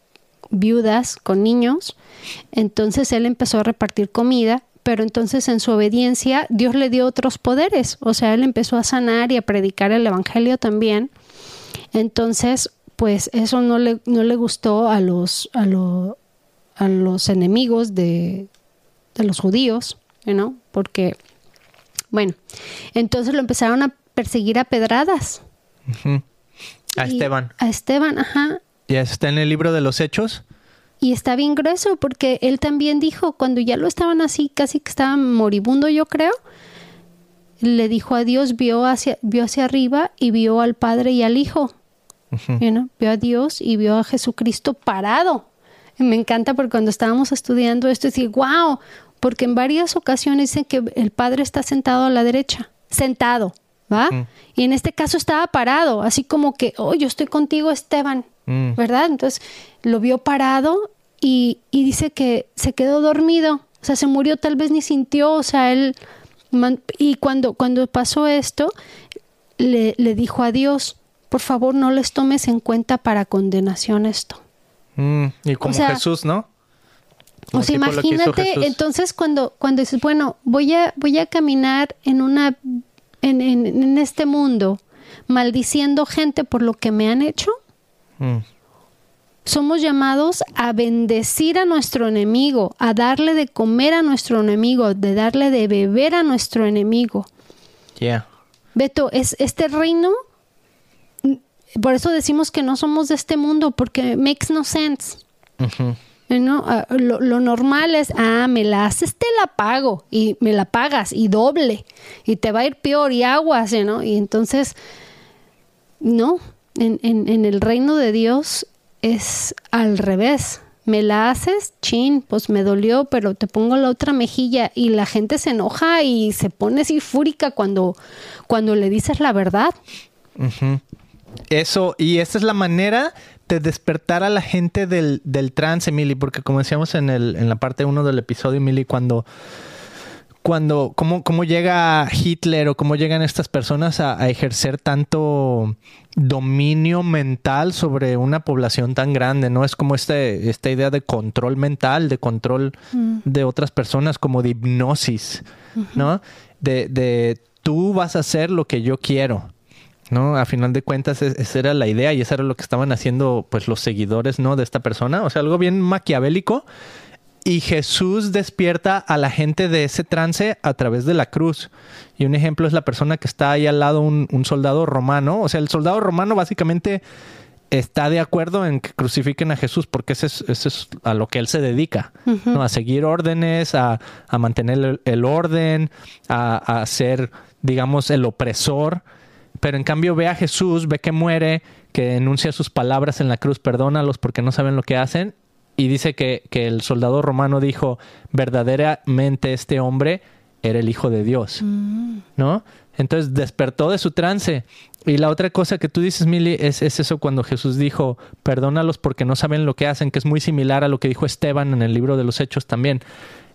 B: viudas con niños. Entonces él empezó a repartir comida, pero entonces en su obediencia Dios le dio otros poderes, o sea, él empezó a sanar y a predicar el evangelio también. Entonces, pues eso no le, no le gustó a los, a, lo- a los enemigos de, de los judíos, know, porque, bueno, entonces lo empezaron a perseguir a pedradas.
A: A
B: Y-
A: Esteban.
B: A Esteban, ajá.
A: Ya está en el libro de los Hechos.
B: Y está bien grueso porque él también dijo, cuando ya lo estaban así, casi que estaba moribundo, yo creo, le dijo a Dios, vio hacia, vio hacia arriba y vio al Padre y al Hijo.
A: Ujú.
B: you know, Vio a Dios y vio a Jesucristo parado. Y me encanta porque cuando estábamos estudiando esto, decía, wow, porque en varias ocasiones dicen que el Padre está sentado a la derecha, sentado, ¿va? Y en este caso estaba parado, así como que, oh, yo estoy contigo, Esteban,
A: Mm.
B: ¿verdad? Entonces lo vio parado y, y dice que se quedó dormido, o sea, se murió, tal vez ni sintió, o sea, él... man- y cuando, cuando pasó esto, le, le dijo a Dios, por favor no les tomes en cuenta para condenación esto.
A: Mm, Y como
B: sea,
A: Jesús, ¿no?
B: O sea, imagínate, entonces cuando, cuando dices, bueno, voy a, voy a caminar en una en, en- en este mundo maldiciendo gente por lo que me han hecho,
A: Mm.
B: somos llamados a bendecir a nuestro enemigo, a darle de comer a nuestro enemigo, de darle de beber a nuestro enemigo.
A: Yeah.
B: Beto, es este reino, por eso decimos que no somos de este mundo, porque makes no sense. ¿no? Ah, Lo, lo normal es, ah, me la haces, te la pago y me la pagas y doble y te va a ir peor y aguas, ¿no? Y entonces, no, en, en, en el reino de Dios es al revés. Me la haces, chin, pues me dolió, pero te pongo la otra mejilla y la gente se enoja y se pone así fúrica cuando, cuando le dices la verdad.
A: Eso, y esta es la manera de despertar a la gente del, del trance, Mili, porque como decíamos en, el, en la parte 1 del episodio, Mili, cuando, cuando, cómo, cómo llega Hitler o cómo llegan estas personas a, a ejercer tanto dominio mental sobre una población tan grande, ¿no? Es como este, esta idea de control mental, de control de otras personas, como de hipnosis, ¿no? De, de tú vas a hacer lo que yo quiero. ¿no? A final de cuentas, es- esa era la idea y eso era lo que estaban haciendo, pues, los seguidores, ¿no? De esta persona. O sea, algo bien maquiavélico. Y Jesús despierta a la gente de ese trance a través de la cruz. Y un ejemplo es la persona que está ahí al lado, un, un soldado romano. O sea, el soldado romano básicamente está de acuerdo en que crucifiquen a Jesús porque ese es, ese es a lo que él se dedica, ¿no? A seguir órdenes, a, a mantener el, el orden, a, a ser, digamos, el opresor. Pero en cambio ve a Jesús, ve que muere, que enuncia sus palabras en la cruz, perdónalos porque no saben lo que hacen. Y dice que, que el soldado romano dijo, verdaderamente este hombre era el Hijo de Dios, ¿no? Entonces despertó de su trance. Y la otra cosa que tú dices, Mili, es, es eso cuando Jesús dijo, perdónalos porque no saben lo que hacen, que es muy similar a lo que dijo Esteban en el libro de los Hechos también.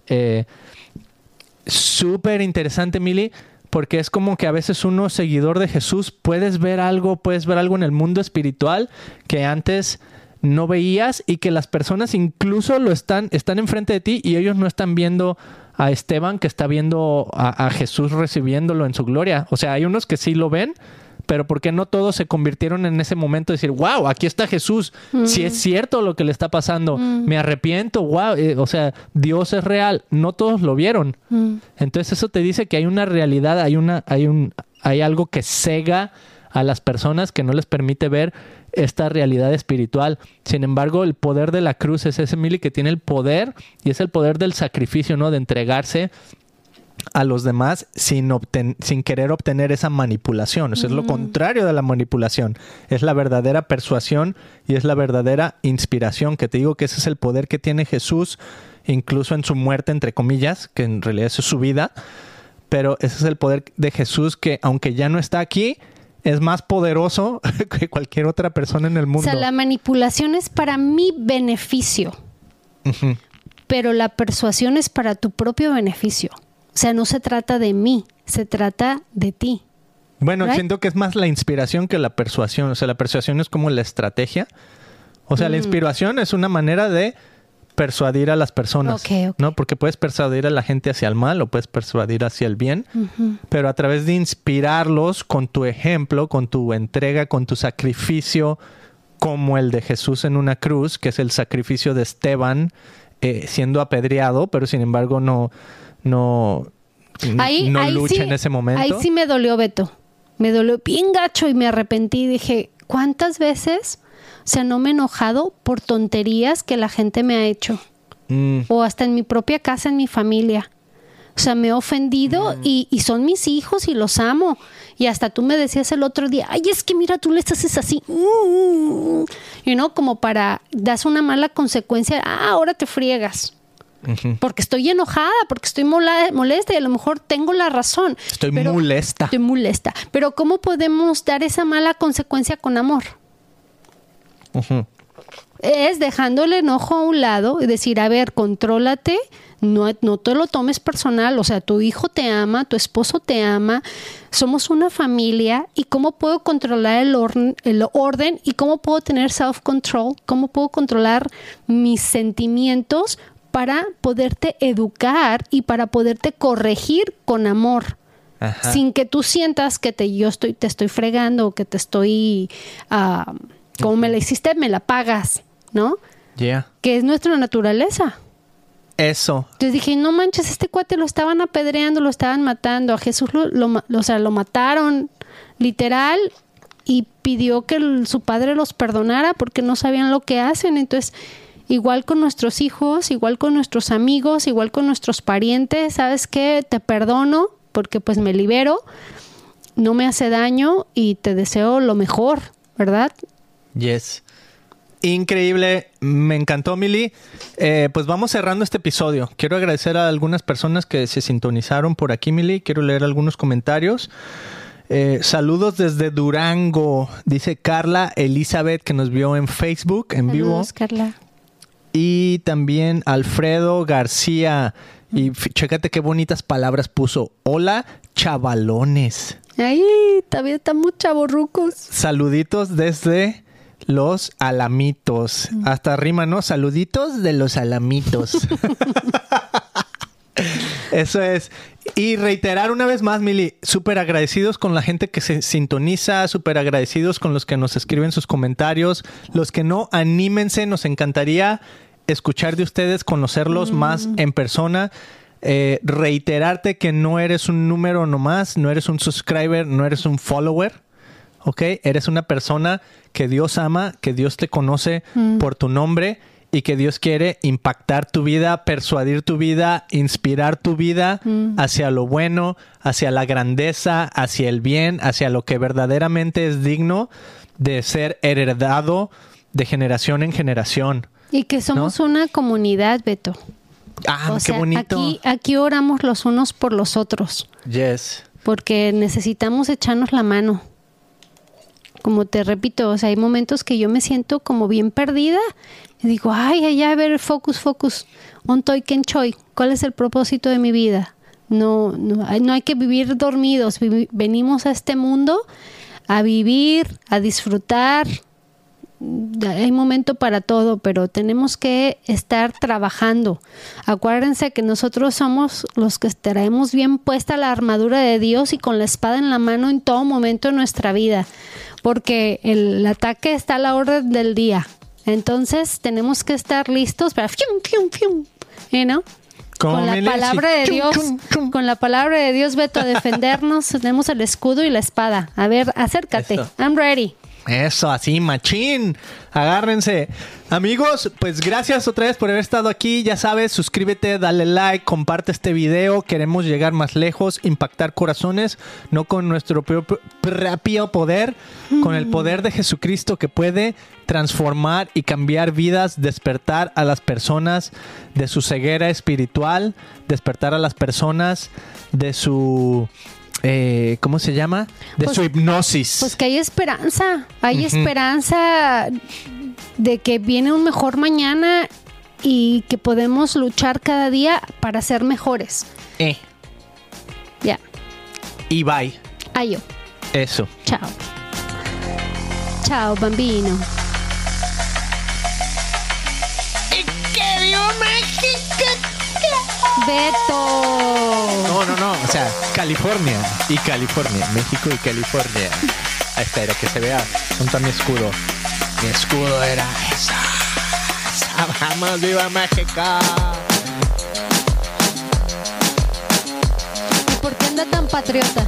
A: Eh, Súper interesante, Mili, porque es como que a veces uno seguidor de Jesús puedes ver algo, puedes ver algo en el mundo espiritual que antes no veías y que las personas incluso lo están, están enfrente de ti y ellos no están viendo a Esteban que está viendo a, a Jesús recibiéndolo en su gloria. O sea, hay unos que sí lo ven, pero porque no todos se convirtieron en ese momento de decir, wow, aquí está Jesús, si es cierto lo que le está pasando, me arrepiento, wow, eh, o sea, Dios es real, no todos lo vieron. Entonces eso te dice que hay una realidad, hay una, hay un, hay algo que cega a las personas que no les permite ver esta realidad espiritual. Sin embargo, el poder de la cruz es ese mili que tiene el poder y es el poder del sacrificio, ¿no? De entregarse a los demás sin, sin querer obtener esa manipulación. Eso es lo contrario de la manipulación. Es la verdadera persuasión y es la verdadera inspiración. Que te digo que ese es el poder que tiene Jesús, incluso en su muerte, entre comillas, que en realidad es su vida. Pero ese es el poder de Jesús que, aunque ya no está aquí, es más poderoso que cualquier otra persona en el mundo.
B: O sea, la manipulación es para mi beneficio,
A: uh -huh.
B: pero la persuasión es para tu propio beneficio. O sea, no se trata de mí, se trata de ti.
A: Bueno, right? siento que es más la inspiración que la persuasión. O sea, la persuasión es como la estrategia. O sea, mm. la inspiración es una manera de persuadir a las personas,
B: okay, okay.
A: ¿no? Porque puedes persuadir a la gente hacia el mal o puedes persuadir hacia el bien, uh -huh. pero a través de inspirarlos con tu ejemplo, con tu entrega, con tu sacrificio, como el de Jesús en una cruz, que es el sacrificio de Esteban eh, siendo apedreado, pero sin embargo no no,
B: ahí,
A: no
B: ahí
A: lucha
B: sí,
A: en ese momento.
B: Ahí sí me dolió Beto. Me dolió bien gacho y me arrepentí. Dije, ¿cuántas veces? O sea, no me he enojado por tonterías que la gente me ha hecho. Mm. O hasta en mi propia casa, en mi familia. O sea, me he ofendido mm. y, y, son mis hijos y los amo. Y hasta tú me decías el otro día, ay, es que mira, tú les haces así. Mm. Y no, como para, das una mala consecuencia, ah, ahora te friegas. Uh -huh. Porque estoy enojada, porque estoy molesta y a lo mejor tengo la razón.
A: Estoy molesta.
B: Estoy molesta. Pero ¿cómo podemos dar esa mala consecuencia con amor?
A: Uh -huh.
B: Es dejando el enojo a un lado y decir, a ver, contrólate, no, no te lo tomes personal, o sea, tu hijo te ama, tu esposo te ama, somos una familia y cómo puedo controlar el, or el orden y cómo puedo tener self-control, cómo puedo controlar mis sentimientos para poderte educar y para poderte corregir con amor. Ajá. Sin que tú sientas que te, yo estoy, te estoy fregando o que te estoy, uh, como me la hiciste, me la pagas, ¿no?
A: Yeah.
B: Que es nuestra naturaleza.
A: Eso.
B: Entonces dije, no manches, este cuate lo estaban apedreando, lo estaban matando. A Jesús lo, lo, o sea, lo mataron literal y pidió que el, su padre los perdonara porque no sabían lo que hacen. Entonces, igual con nuestros hijos, igual con nuestros amigos, igual con nuestros parientes, ¿sabes qué? Te perdono porque pues me libero, no me hace daño y te deseo lo mejor, ¿verdad?
A: Yes. Increíble, me encantó Mili. Eh, pues vamos cerrando este episodio. Quiero agradecer a algunas personas que se sintonizaron por aquí, Mili. Quiero leer algunos comentarios. Eh, saludos desde Durango, dice Carla Elizabeth que nos vio en Facebook en
B: saludos,
A: vivo.
B: Carla.
A: Y también Alfredo García. Y chécate qué bonitas palabras puso. Hola, chavalones.
B: Ay, todavía están muy chavorrucos.
A: Saluditos desde los alamitos. Mm. Hasta rima, ¿no? Saluditos de los alamitos. Eso es. Y reiterar una vez más, Mili, súper agradecidos con la gente que se sintoniza, súper agradecidos con los que nos escriben sus comentarios. Los que no, anímense, nos encantaría escuchar de ustedes, conocerlos mm. más en persona. Eh, reiterarte que no eres un número nomás, no eres un subscriber, no eres un follower. ¿Ok? Eres una persona que Dios ama, que Dios te conoce por tu nombre y que Dios quiere impactar tu vida, persuadir tu vida, inspirar tu vida hacia lo bueno, hacia la grandeza, hacia el bien, hacia lo que verdaderamente es digno de ser heredado de generación en generación.
B: Y que somos una comunidad, Beto.
A: Ah,
B: O
A: qué
B: sea,
A: bonito.
B: Aquí, aquí oramos los unos por los otros,
A: Yes.
B: porque necesitamos echarnos la mano. Como te repito, o sea, hay momentos que yo me siento como bien perdida. Y digo, ay, ay, a ver, focus, focus, on toy ken choy, ¿cuál es el propósito de mi vida? No, no, no hay que vivir dormidos, venimos a este mundo a vivir, a disfrutar, hay momento para todo, pero tenemos que estar trabajando. Acuérdense que nosotros somos los que traemos bien puesta la armadura de Dios y con la espada en la mano en todo momento de nuestra vida, porque el ataque está a la orden del día. Entonces tenemos que estar listos para fium, fium, fium, you know? Con la palabra de
A: Chum,
B: Dios,
A: chum, chum.
B: con la palabra de Dios, Beto, a defendernos. tenemos el escudo y la espada. A ver, acércate.
A: Eso.
B: I'm ready.
A: Eso, así, machín. Agárrense. Amigos, pues gracias otra vez por haber estado aquí. Ya sabes, suscríbete, dale like, comparte este video. Queremos llegar más lejos, impactar corazones, no con nuestro propio, poder, con el poder de Jesucristo que puede transformar y cambiar vidas, despertar a las personas de su ceguera espiritual, despertar a las personas de su... eh, ¿Cómo se llama? De
B: Pues-
A: su hipnosis.
B: Pues que hay esperanza, hay esperanza de que viene un mejor mañana y que podemos luchar cada día para ser mejores.
A: Eh,
B: Ya,
A: y bye.
B: ayo,
A: Eso.
B: chao. Chao, bambino. Beto.
A: No, no, no. O sea, California y California. México y California. Ahí está, era que se vea. ¿Dónde está mi escudo? Mi escudo era esa. esa. Vamos, viva México.
B: ¿Por qué anda tan patriota?